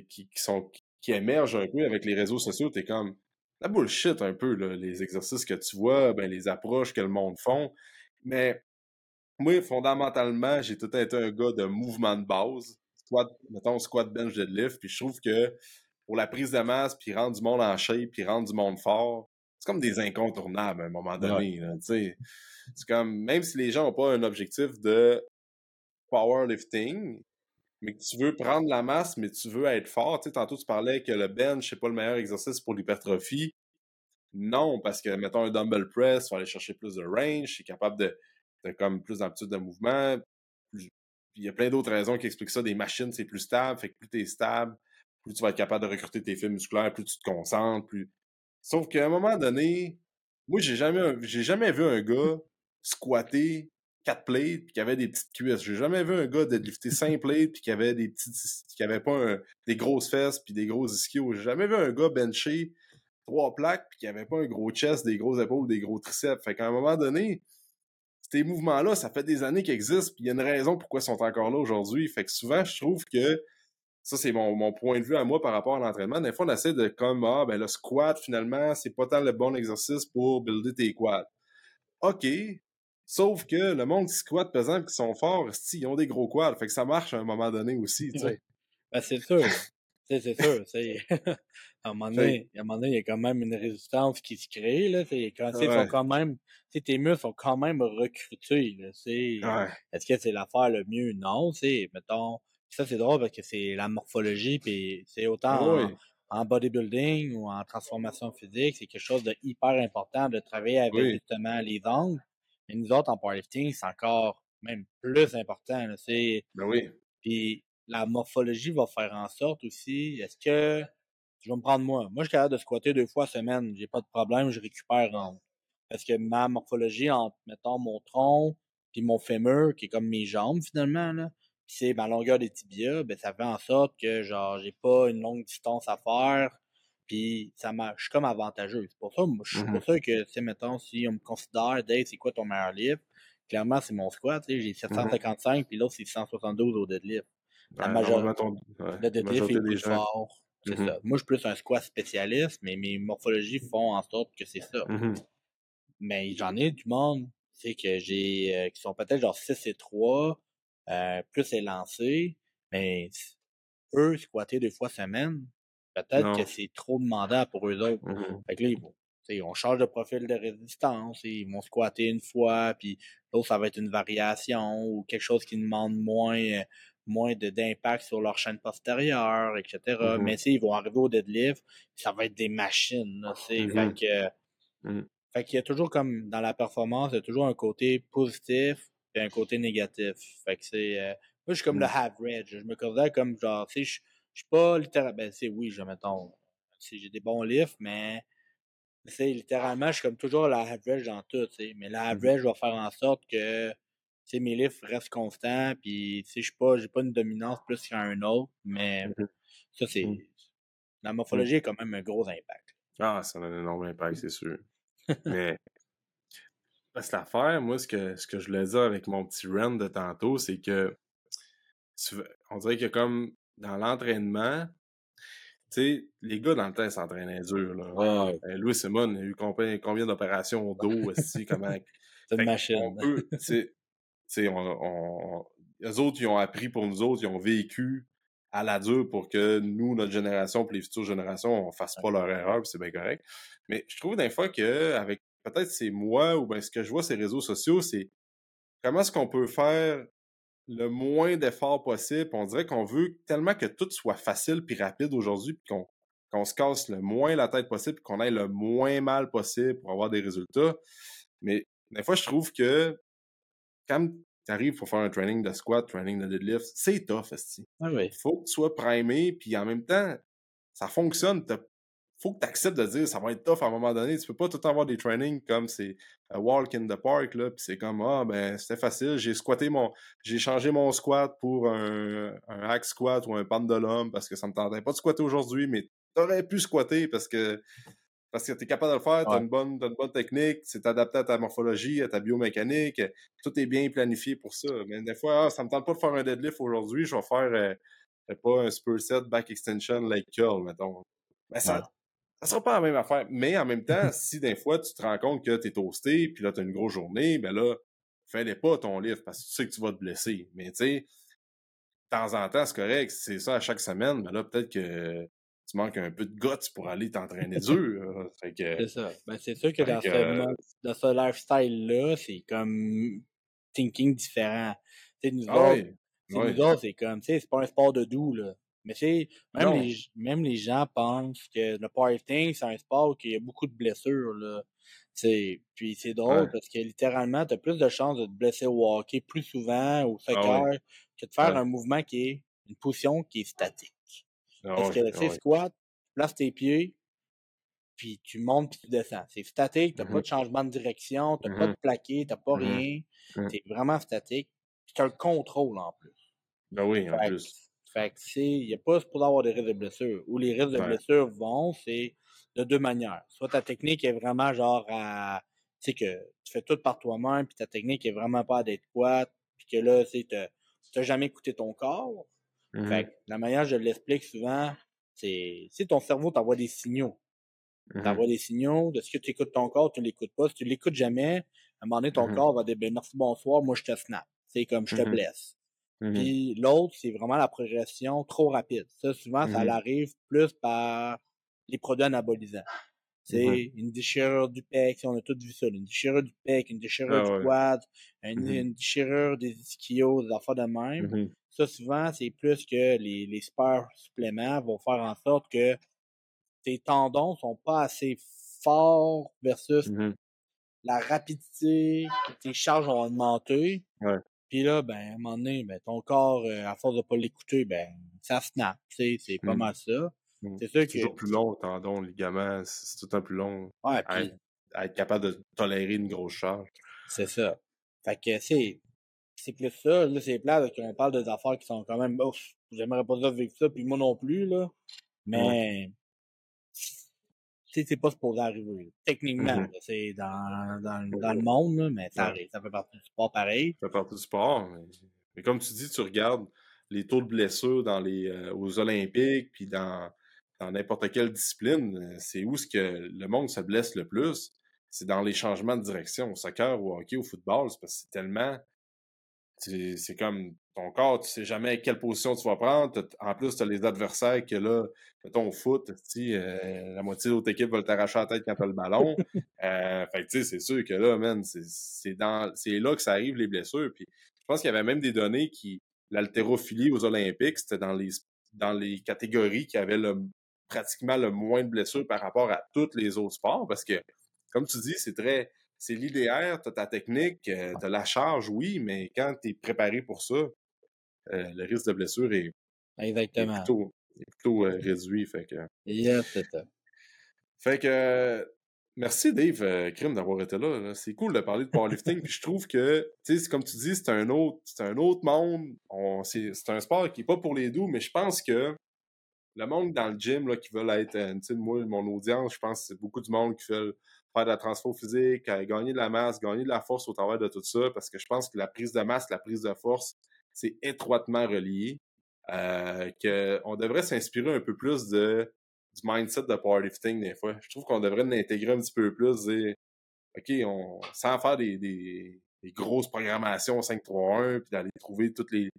qui, qui, sont, qui émergent un peu avec les réseaux sociaux. T'es comme, la bullshit un peu, là, les exercices que tu vois, ben, les approches que le monde font. Mais moi, fondamentalement, j'ai tout été un gars de mouvement de base. Squat, mettons, squat, bench, deadlift. Puis je trouve que pour la prise de masse, puis rendre du monde en shape, puis rendre du monde fort, c'est comme des incontournables à un moment donné. c'est comme, même si les gens n'ont pas un objectif de powerlifting, mais que tu veux prendre la masse, mais tu veux être fort. Tu sais, tantôt, tu parlais que le bench, c'est pas le meilleur exercice pour l'hypertrophie. Non, parce que, mettons, un dumbbell press, il faut aller chercher plus de range, c'est capable de t'as comme plus d'habitude de mouvement. Il y a plein d'autres raisons qui expliquent ça. Des machines, c'est plus stable. Fait que plus t'es stable, plus tu vas être capable de recruter tes fils musculaires, plus tu te concentres, plus. Sauf qu'à un moment donné, moi, j'ai jamais, j'ai jamais vu un gars squatter quatre plates puis qui avait des petites cuisses. J'ai jamais vu un gars deadlifter cinq plates puis qui avait des petites, qui avait pas des grosses fesses puis des gros ischios. J'ai jamais vu un gars bencher trois plaques puis qui avait pas un gros chest, des gros épaules, des gros triceps. Fait qu'à un moment donné, ces mouvements-là, ça fait des années qu'ils existent, puis il y a une raison pourquoi ils sont encore là aujourd'hui. Fait que souvent, je trouve que ça, c'est mon, point de vue à moi par rapport à l'entraînement. Des fois, on essaie de comme Ah, ben le squat, finalement, c'est pas tant le bon exercice pour builder tes quads. OK. Sauf que le monde qui squat pesant qui sont forts, ils ont des gros quads. Fait que ça marche à un moment donné aussi. Ben, c'est sûr. c'est sûr. à un moment donné, à un moment donné, il y a quand même une résistance qui se crée, là. Quand, ouais. quand même, tes muscles sont quand même recrutés, Est-ce que c'est l'affaire le mieux? Non, c'est, mettons, ça c'est drôle parce que c'est la morphologie, puis c'est autant en, bodybuilding ou en transformation physique, c'est quelque chose de hyper important de travailler avec justement les angles. Mais nous autres, en powerlifting, c'est encore même plus important, c'est, ben oui. Puis la morphologie va faire en sorte aussi, est-ce que je vais me prendre moi? Moi, je suis capable de squatter deux fois semaine. J'ai pas de problème, je récupère en. Parce que ma morphologie entre, mettons, mon tronc puis mon fémur, qui est comme mes jambes, finalement, là, puis c'est ma longueur des tibias, ben, ça fait en sorte que, genre, j'ai pas une longue distance à faire, puis ça m'a, je suis comme avantageux. C'est pour ça, je suis pour ça que, tu sais, mettons, si on me considère, Dave, c'est quoi ton meilleur livre? Clairement, c'est mon squat, tu sais, j'ai 755, puis l'autre, c'est 172 au deadlift. La majorité, le deadlift est plus fort. C'est mm-hmm. ça. Moi, je suis plus un squat spécialiste, mais mes morphologies font en sorte que c'est ça. Mais j'en ai du monde, tu que j'ai, euh, qui sont peut-être genre 6 et 3, euh, plus élancés, mais eux, squatter deux fois semaine, peut-être que c'est trop demandant pour eux autres. Mmh fait que là, ils on change de profil de résistance, ils vont squatter une fois, puis l'autre, ça va être une variation ou quelque chose qui demande moins, euh, moins d'impact sur leur chaîne postérieure, etc. Mmh Mais ils vont arriver au deadlift, ça va être des machines. Là, fait mmh que, fait qu'il y a toujours comme dans la performance, il y a toujours un côté positif et un côté négatif. Fait que c'est. Euh, moi, je suis comme le average. Je me considère comme genre, tu sais, je, suis pas littéralement. Ben, c'est oui, je mettons. J'ai des bons livres, mais c'est littéralement, je suis comme toujours la average dans tout. Mais la mmh average va faire en sorte que mes livres restent constants, puis je suis pas, j'ai pas une dominance plus qu'un autre, mais mmh ça, c'est. La morphologie a quand même un gros impact. Ah, ça a un énorme impact, c'est sûr. Mais parce que l'affaire, moi, ce que, ce que je voulais dire avec mon petit run de tantôt, c'est que on dirait que comme dans l'entraînement, tu sais, les gars dans le temps s'entraînaient dur. Là. Ouais. Ben, Louis Simon a eu combien, combien d'opérations au dos aussi, comment. C'est une machine. Tu sais, on, on, les autres, ils ont appris pour nous autres, ils ont vécu à la dure pour que nous, notre génération, pour les futures générations, on fasse pas leur erreur, c'est bien correct. Mais je trouve des fois que avec peut-être c'est moi ou bien ce que je vois ces réseaux sociaux, c'est comment est-ce qu'on peut faire le moins d'efforts possible. On dirait qu'on veut tellement que tout soit facile puis rapide aujourd'hui, puis qu'on se casse le moins la tête possible, qu'on aille le moins mal possible pour avoir des résultats. Mais des fois, je trouve que quand t'arrives pour faire un training de squat, training de deadlift, c'est tough, esti. Ah oui. Faut que tu sois primé, puis en même temps, ça fonctionne. Faut que tu acceptes de dire ça va être tough à un moment donné. Tu peux pas tout avoir des trainings comme c'est a walk in the park, là, puis c'est comme Ah ben c'était facile, j'ai squatté mon. J'ai changé mon squat pour un, un hack squat ou un pendulum parce que ça me tentait pas de squatter aujourd'hui, mais t'aurais pu squatter parce que parce que tu es capable de le faire, tu as, une bonne, une bonne technique, c'est adapté à ta morphologie, à ta biomécanique, tout est bien planifié pour ça. Mais des fois, ah, ça me tente pas de faire un deadlift aujourd'hui, je vais faire euh, pas un superset back extension like curl, mettons. Mais ça, ça sera pas la même affaire. Mais en même temps, si des fois tu te rends compte que tu es toasté, puis là tu as une grosse journée, ben là, fais-les pas ton livre parce que tu sais que tu vas te blesser. Mais tu sais, de temps en temps, c'est correct. C'est ça à chaque semaine, mais là, peut-être que tu manques un peu de guts pour aller t'entraîner dur. c'est ça. Ben, c'est sûr que, dans, ce, dans, ce, lifestyle-là, c'est comme thinking différent. sais nous ah autres, nous autres, c'est comme, tu sais, c'est pas un sport de doux, là. Mais tu même les, même les gens pensent que le powerlifting, c'est un sport qui a beaucoup de blessures, là. T'sais, puis c'est drôle parce que littéralement, tu as plus de chances de te blesser au hockey plus souvent, au ah soccer, que de faire un mouvement qui est une position qui est statique. Ah Parce que le ah squat, tu places tes pieds, puis tu montes puis tu descends. C'est statique, tu n'as pas mmh de changement de direction, tu n'as pas mmh de plaqué, tu n'as pas mmh rien. C'est vraiment statique. Puis tu as le contrôle en plus. Ben oui, en plus. Fait que c'est, il n'y a pas pour avoir des risques de blessure. Où les risques de blessure vont, c'est de deux manières. Soit ta technique est vraiment genre à, tu sais que tu fais tout par toi-même, puis ta technique est vraiment pas adéquate, puis que là, tu n'as jamais écouté ton corps. Fait mmh que la manière je l'explique souvent, c'est si ton cerveau t'envoie des signaux. Mmh t'envoie des signaux de ce que tu écoutes ton corps, tu l'écoutes pas. Si tu l'écoutes jamais, à un moment donné, ton mmh corps va dire ben, merci, bonsoir, moi je te snap. C'est comme je te blesse. Puis l'autre, c'est vraiment la progression trop rapide. Ça, souvent, ça arrive plus par les produits anabolisants. C'est une déchirure du pec, on a tout vu ça, une déchirure du pec, une déchirure ah du quad, une, déchirure des ischios, des affaires de même. Ça, souvent, c'est plus que les, les super suppléments vont faire en sorte que tes tendons sont pas assez forts versus la rapidité, tes charges ont augmenté. Ouais. Puis là, ben, à un moment donné, ben, ton corps, euh, à force de pas l'écouter, ben, ça snap. C'est pas mmh. mal ça. Mmh. C'est sûr que. toujours plus long, tendon, ligaments, c'est tout le temps plus long. Ouais, à, être, capable de tolérer une grosse charge. C'est ça. Fait que c'est c'est plus ça. Là, c'est plat qu'on parle des affaires qui sont quand même. Ouf, j'aimerais pas ça vivre ça, puis moi non plus, là. Mais. Sais, C'est pas supposé arriver. Techniquement, c'est dans, dans, dans, le monde, mais ça arrive. Ça fait partie du sport pareil. Ça fait partie du sport. Mais, mais comme tu dis, tu regardes les taux de blessures dans les, euh, aux Olympiques, puis dans n'importe quelle discipline, c'est où ce que le monde se blesse le plus? C'est dans les changements de direction. Au soccer, au hockey, au football, c'est parce que c'est tellement c'est comme ton corps, tu sais jamais quelle position tu vas prendre. En plus, tu as les adversaires que là, mettons au foot, euh, la moitié de l'autre équipe va t'arracher la tête quand tu as le ballon. euh, fait tu sais, c'est sûr que là, man, c'est là que ça arrive, les blessures. Puis je pense qu'il y avait même des données qui, l'haltérophilie aux Olympiques, c'était dans les, dans les catégories qui avaient le, pratiquement le moins de blessures par rapport à tous les autres sports. Parce que, comme tu dis, c'est très c'est l'idéal, tu as ta technique, euh, tu as la charge, oui, mais quand tu es préparé pour ça, euh, le risque de blessure est, Exactement. plutôt, euh, réduit. Fait que, c'est ça. Fait que merci Dave Krim d'avoir été là. C'est cool de parler de powerlifting. puis je trouve que, tu sais, comme tu dis, c'est un autre, c'est un autre monde. C'est un sport qui n'est pas pour les doux, mais je pense que le monde dans le gym là, qui veulent être, tu sais, moi, mon audience, je pense que c'est beaucoup du monde qui veut faire de la transfo physique, gagner de la masse, gagner de la force au travers de tout ça, parce que je pense que la prise de masse, la prise de force, c'est étroitement relié. Euh, qu'on devrait s'inspirer un peu plus de, du mindset de powerlifting des fois. Je trouve qu'on devrait l'intégrer un petit peu plus, OK, on, sans faire des, des, grosses programmations 5-3-1, puis d'aller trouver toutes les.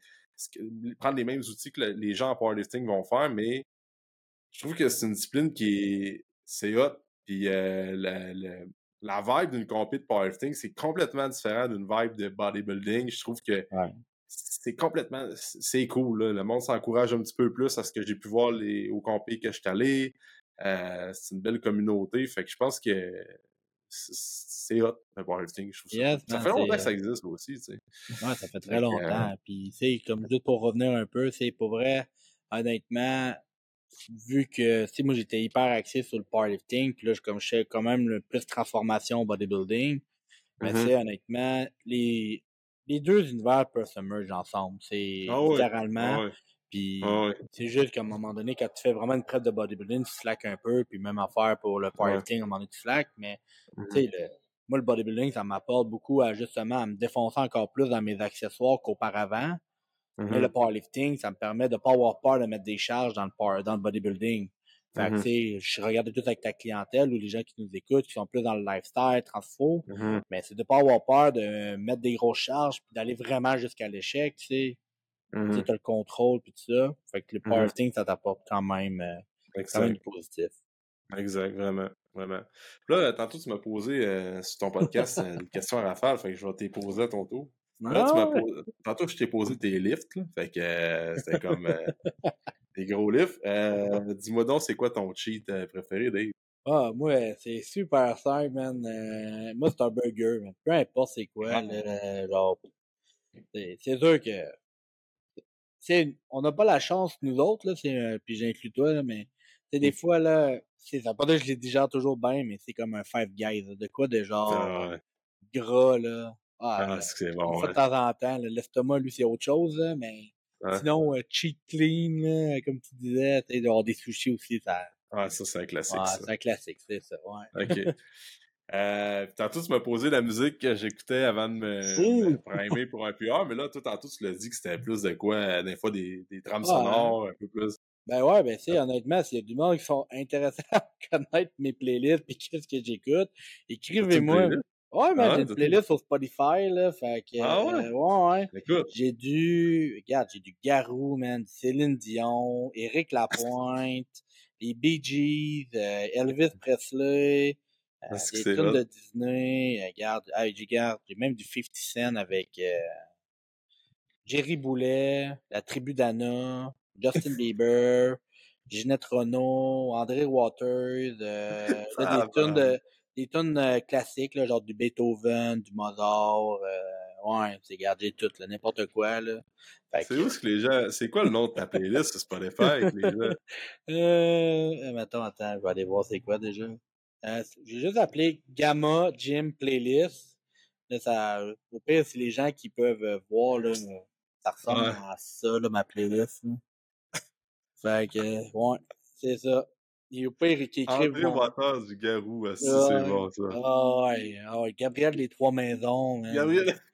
prendre les mêmes outils que les gens en powerlifting vont faire, mais je trouve que c'est une discipline qui est. C'est hot puis euh, la, vibe d'une compé de powerlifting, c'est complètement différent d'une vibe de bodybuilding. Je trouve que c'est complètement. C'est cool. Le monde s'encourage un petit peu plus à ce que j'ai pu voir les, aux compés que je suis allé. Euh, c'est une belle communauté. Fait que je pense que c'est hot le powerlifting. Je trouve ça. ça fait longtemps que ça euh existe aussi. Tu sais. Ouais, ça fait très longtemps. Puis, tu sais, comme juste pour revenir un peu, c'est pour vrai, honnêtement, vu que, tu sais, moi, j'étais hyper axé sur le powerlifting, puis là, je, comme je fais quand même le plus transformation bodybuilding, mais mm-hmm. honnêtement, les, les deux univers peuvent se merger ensemble. C'est ah littéralement. Ah puis ah c'est juste qu'à un moment donné, quand tu fais vraiment une prep de bodybuilding, tu slack un peu, puis même affaire pour le powerlifting, à un moment donné, tu slack, mais tu sais, mm-hmm. moi, le bodybuilding, ça m'apporte beaucoup à justement à me défoncer encore plus dans mes accessoires qu'auparavant. Mais le mm-hmm. powerlifting, ça me permet de ne pas avoir peur de mettre des charges dans le, power, dans le bodybuilding. Fait que, mm-hmm. je regarde tout avec ta clientèle ou les gens qui nous écoutent, qui sont plus dans le lifestyle, transfo. Mm-hmm. Mais c'est de ne pas avoir peur de mettre des grosses charges puis d'aller vraiment jusqu'à l'échec, tu sais. Tu as le contrôle puis tout ça. Fait que le powerlifting, ça t'apporte quand même, euh, quand même du positif. Exact, vraiment. Vraiment. là, tantôt, tu m'as posé euh, sur ton podcast euh, une question à rafale, fait que je vais te poser à ton tour. Ah tantôt, je t'ai posé tes lifts, là, fait que euh, c'était comme euh, des gros lifts. Euh, dis-moi donc, c'est quoi ton cheat préféré, Dave? Ah, moi, c'est super simple, man. moi, c'est un burger, man. Peu importe c'est quoi, ah. genre, c'est sûr que on n'a pas la chance, nous autres, là, puis j'inclus toi, là, mais des mmh. fois, là, ça pas que je les digère toujours bien, mais c'est comme un Five Guys, de quoi de genre ah, gras, là. Ah, ah c'est bon. De temps en temps, l'estomac, lui, c'est autre chose, mais sinon, euh, cheat clean, comme tu disais, tu avoir des sushis aussi, ça. Ah, ça, c'est un classique. Ah, c'est un classique, c'est ça, ouais. OK. Euh, tantôt, tu m'as posé la musique que j'écoutais avant de me, primer pour un PR, mais là, toi, tantôt, tu l'as dit que c'était plus de quoi, des fois, des, des trames sonores, un peu plus. Ben ouais, ben c'est honnêtement, s'il y a du monde qui sont intéressés à connaître mes playlists et qu'est-ce que j'écoute, écrivez-moi. Ouais, mais ah, j'ai une playlist sur Spotify, là, fait que... Ah ouais? Euh, ouais, ouais. J'ai du... Regarde, j'ai du Garou, man, Céline Dion, Éric Lapointe, les Bee Gees, euh, Elvis Presley, euh, des films de Disney, regarde, ah, j'ai même du 50 Cent avec Jerry Boulet, La Tribu d'Anna, Justin Bieber, Ginette Renault, André Waters, euh, des tunes de des tunes euh, classiques, là, genre du Beethoven, du Mozart, euh, ouais, c'est gardé tout, n'importe quoi, là. C'est où ce que les gens, c'est quoi le nom de ta playlist sur Spotify les gens? euh, attends, attends, je vais aller voir c'est quoi déjà. Euh, j'ai juste appelé Gamma Gym Playlist. Là, ça, au pire, c'est les gens qui peuvent euh, voir, là, ça ressemble à ça, là, ma playlist. Fait que, ouais, c'est ça. Et au pire, qui écrivent. André Waters du Garou, c'est bon ça. Ah ouais, ah ouais, Gabriel des Trois Maisons. Gabriel.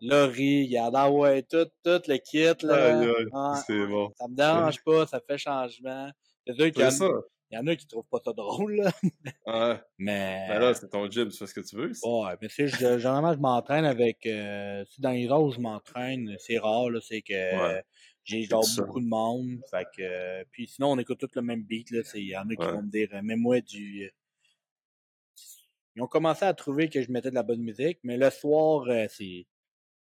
Laurie, ah ouais, tout, tout le kit, là. Ah, c'est bon. Ça me dérange pas, ça fait changement. C'est sûr qu'il y, il y en a qui trouvent pas ça drôle, là. Ouais. Mais. Ben là, c'est ton gym, tu fais ce que tu veux. Ouais, mais tu sais, généralement, je m'entraîne avec. Euh, dans les où je m'entraîne, c'est rare, là, c'est que. J'ai genre beaucoup de monde. Fait que, puis sinon, on écoute tout le même beat. Il y en a qui vont me dire, même moi, du. Ils ont commencé à trouver que je mettais de la bonne musique, mais le soir, euh, c'est.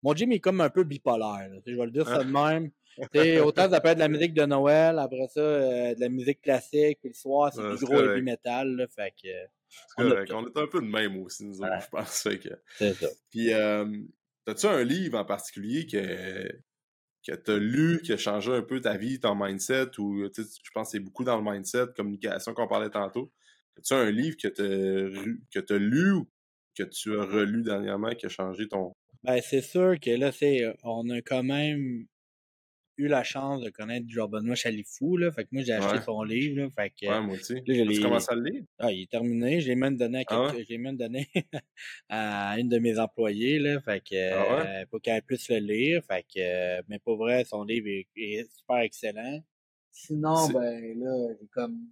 Mon gym est comme un peu bipolaire. je vais le dire ça de même. autant ça peut être de la musique de Noël, après ça, euh, de la musique classique, puis le soir, c'est du gros heavy metal. fait que, on, on, est un peu de même aussi, nous autres, je pense. Que... C'est ça. Puis, euh, as-tu un livre en particulier que, que tu as lu, qui a changé un peu ta vie, ton mindset, ou je pense que c'est beaucoup dans le mindset, communication qu'on parlait tantôt. As-tu un livre que tu as lu ou que tu as relu dernièrement qui a changé ton. Ben, c'est sûr que là, c'est, on a quand même eu la chance de connaître Jean Benoît Chalifou, là. Fait que moi, j'ai acheté son livre, là. Fait que. Ouais, moi aussi. tu commences à le lire? Ah, il est terminé. Je l'ai même donné à ah quelques... je même donné à une de mes employées, là. Fait que, ah euh, pour qu'elle puisse le lire. Fait que, euh, mais pour vrai, son livre est, super excellent. Sinon, ben, là, j'ai comme,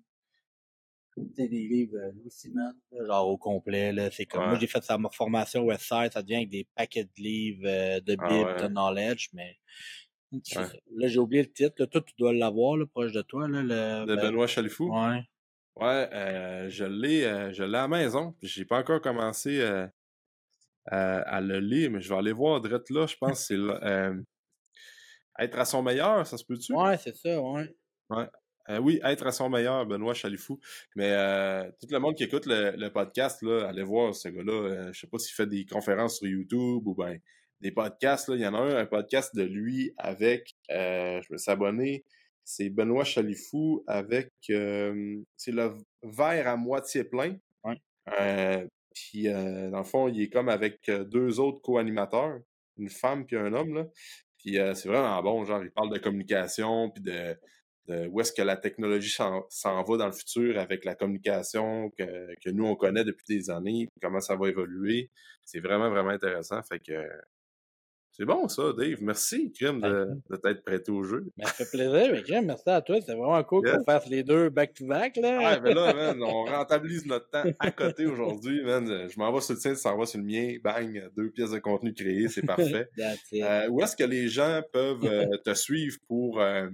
des livres euh, Louis genre au complet, là. C'est comme, moi, j'ai fait sa formation Westside, ça devient avec des paquets de livres, de ah bibles, de knowledge, mais, Là, j'ai oublié le titre. Toi, tu dois l'avoir proche de toi. Là, le, de Benoît Chalifou? Ouais. Ouais, euh, je l'ai euh, je l'ai à la maison. J'ai pas encore commencé euh, à, le lire, mais je vais aller voir direct là. Je pense que c'est Être à son meilleur, ça se peut-tu? Ouais, c'est ça, ouais. Ouais. oui, être à son meilleur, Benoît Chalifou. Mais tout le monde qui écoute le, podcast, là, allez voir ce gars-là. je sais pas s'il fait des conférences sur YouTube ou ben des podcasts. Là. Il y en a un, un podcast de lui avec, euh, je me suis abonné, c'est Benoît Chalifou avec, euh, c'est le verre à moitié plein. Euh, puis, dans le fond, il est comme avec deux autres co-animateurs, une femme puis un homme. Là. Puis, c'est vraiment bon. Genre, il parle de communication, puis de, de où est-ce que la technologie s'en va dans le futur avec la communication que, que, nous, on connaît depuis des années, comment ça va évoluer. C'est vraiment, vraiment intéressant. Fait que c'est bon ça, Dave. Merci, Krim, de, de t'être prêté au jeu. Ben, ça fait plaisir, mais Krim, merci à toi. C'est vraiment cool qu'on fasse les deux back-to-back. là. Ouais, mais là, man, on rentabilise notre temps à côté aujourd'hui. Je m'en vais sur le tien, tu s'en vas sur le mien. Bang, deux pièces de contenu créées, c'est parfait. euh, où est-ce que les gens peuvent euh, te suivre pour euh,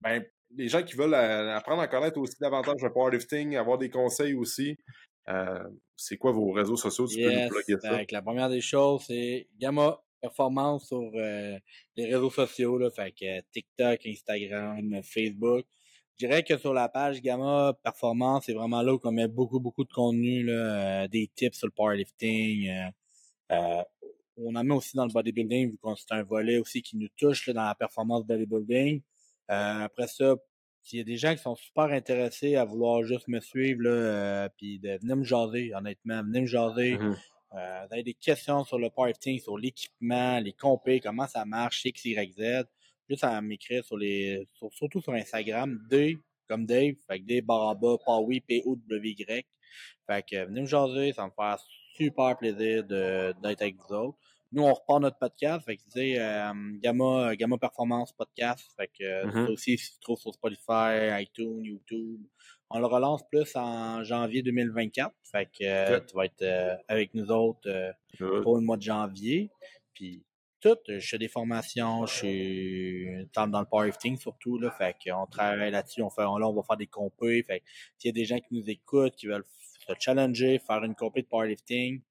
ben, les gens qui veulent apprendre à connaître aussi davantage le powerlifting, avoir des conseils aussi? c'est quoi vos réseaux sociaux? Tu peux nous plugger ça? la première des choses, c'est Gamma performance sur euh, les réseaux sociaux, là, fait que TikTok, Instagram, Facebook. Je dirais que sur la page Gamma Performance, c'est vraiment là où on met beaucoup, beaucoup de contenu, là, euh, des tips sur le powerlifting. Euh, on en met aussi dans le bodybuilding, vu qu'on c'est un volet aussi qui nous touche là, dans la performance bodybuilding. après ça, s'il y a des gens qui sont super intéressés à vouloir juste me suivre, là, puis de venir me jaser, honnêtement, venir me jaser. Mm-hmm. Euh, vous avez des questions sur le parting, sur l'équipement, les compés, comment ça marche, X, Y, Z. Juste à m'écrire sur les, surtout sur Instagram, D, comme Dave, fait que D baraba, Pawi, P-O-W-Y. Fait que venez me jaser, ça me fait super plaisir d'être avec vous autres. Nous, on repart notre podcast, fait que tu euh, Gamma, Gamma Performance Podcast, fait que ça aussi, si tu trouves sur Spotify, iTunes, YouTube, on le relance plus en janvier 2024. Fait que euh, tu vas être euh, avec nous autres euh, pour le mois de janvier. Puis tout, je fais des formations, je suis dans le powerlifting surtout. Là, fait qu'on travaille là-dessus. On fait, là, on va faire des compés. Fait s'il y a des gens qui nous écoutent, qui veulent se challenger, faire une compé de powerlifting,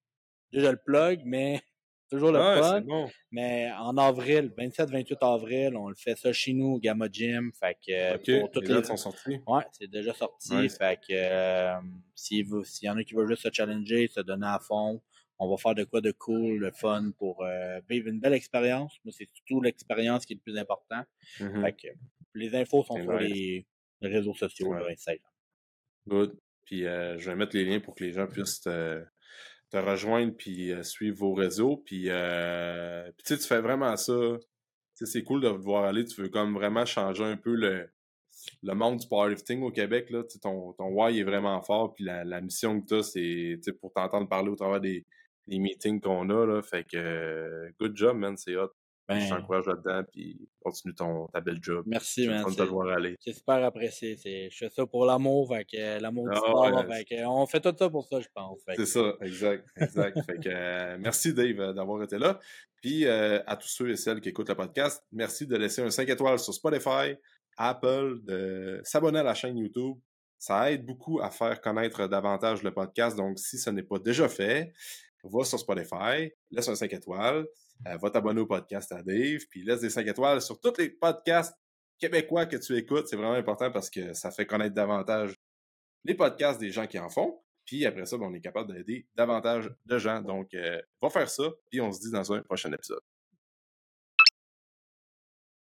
déjà le plug, mais Toujours le fun. Mais en avril, 27-28 avril, on le fait ça chez nous, Gamma Gym. Fait que pour toutes les, sont sortis. Ouais, c'est déjà sorti. Fait que euh, s'il y en a qui veulent juste se challenger, se donner à fond, on va faire de quoi de cool, de fun pour euh, vivre une belle expérience. Moi, c'est surtout l'expérience qui est le plus important. Mm-hmm. Fait que les infos sont sur les, réseaux sociaux, ouais. Instagram. Good. Puis euh, je vais mettre les liens pour que les gens puissent te rejoindre puis euh, suivre vos réseaux. Puis, euh, tu fais vraiment ça. C'est cool de te voir aller. Tu veux comme vraiment changer un peu le, le monde du powerlifting au Québec. Là, ton, ton why est vraiment fort. Puis la, mission que tu as, c'est pour t'entendre parler au travers des, les meetings qu'on a. Là, fait que, good job, man, c'est hot. Ben, je t'encourage là-dedans, puis continue ton, ta belle job. Merci, man. C'est super apprécié. Je fais ça pour l'amour, fait que l'amour du ah, sport, fait que on fait tout ça pour ça, je pense. C'est ça, exact, exact. fait que, euh, merci, Dave, euh, d'avoir été là. Puis, euh, à tous ceux et celles qui écoutent le podcast, merci de laisser un 5 étoiles sur Spotify, Apple, de s'abonner à la chaîne YouTube. Ça aide beaucoup à faire connaître davantage le podcast. Donc, si ce n'est pas déjà fait, va sur Spotify, laisse un 5 étoiles. Euh, va t'abonner au podcast à Dave, puis laisse des 5 étoiles sur tous les podcasts québécois que tu écoutes. C'est vraiment important parce que ça fait connaître davantage les podcasts des gens qui en font. Puis après ça, ben, on est capable d'aider davantage de gens. Donc, euh, va faire ça, puis on se dit dans un prochain épisode.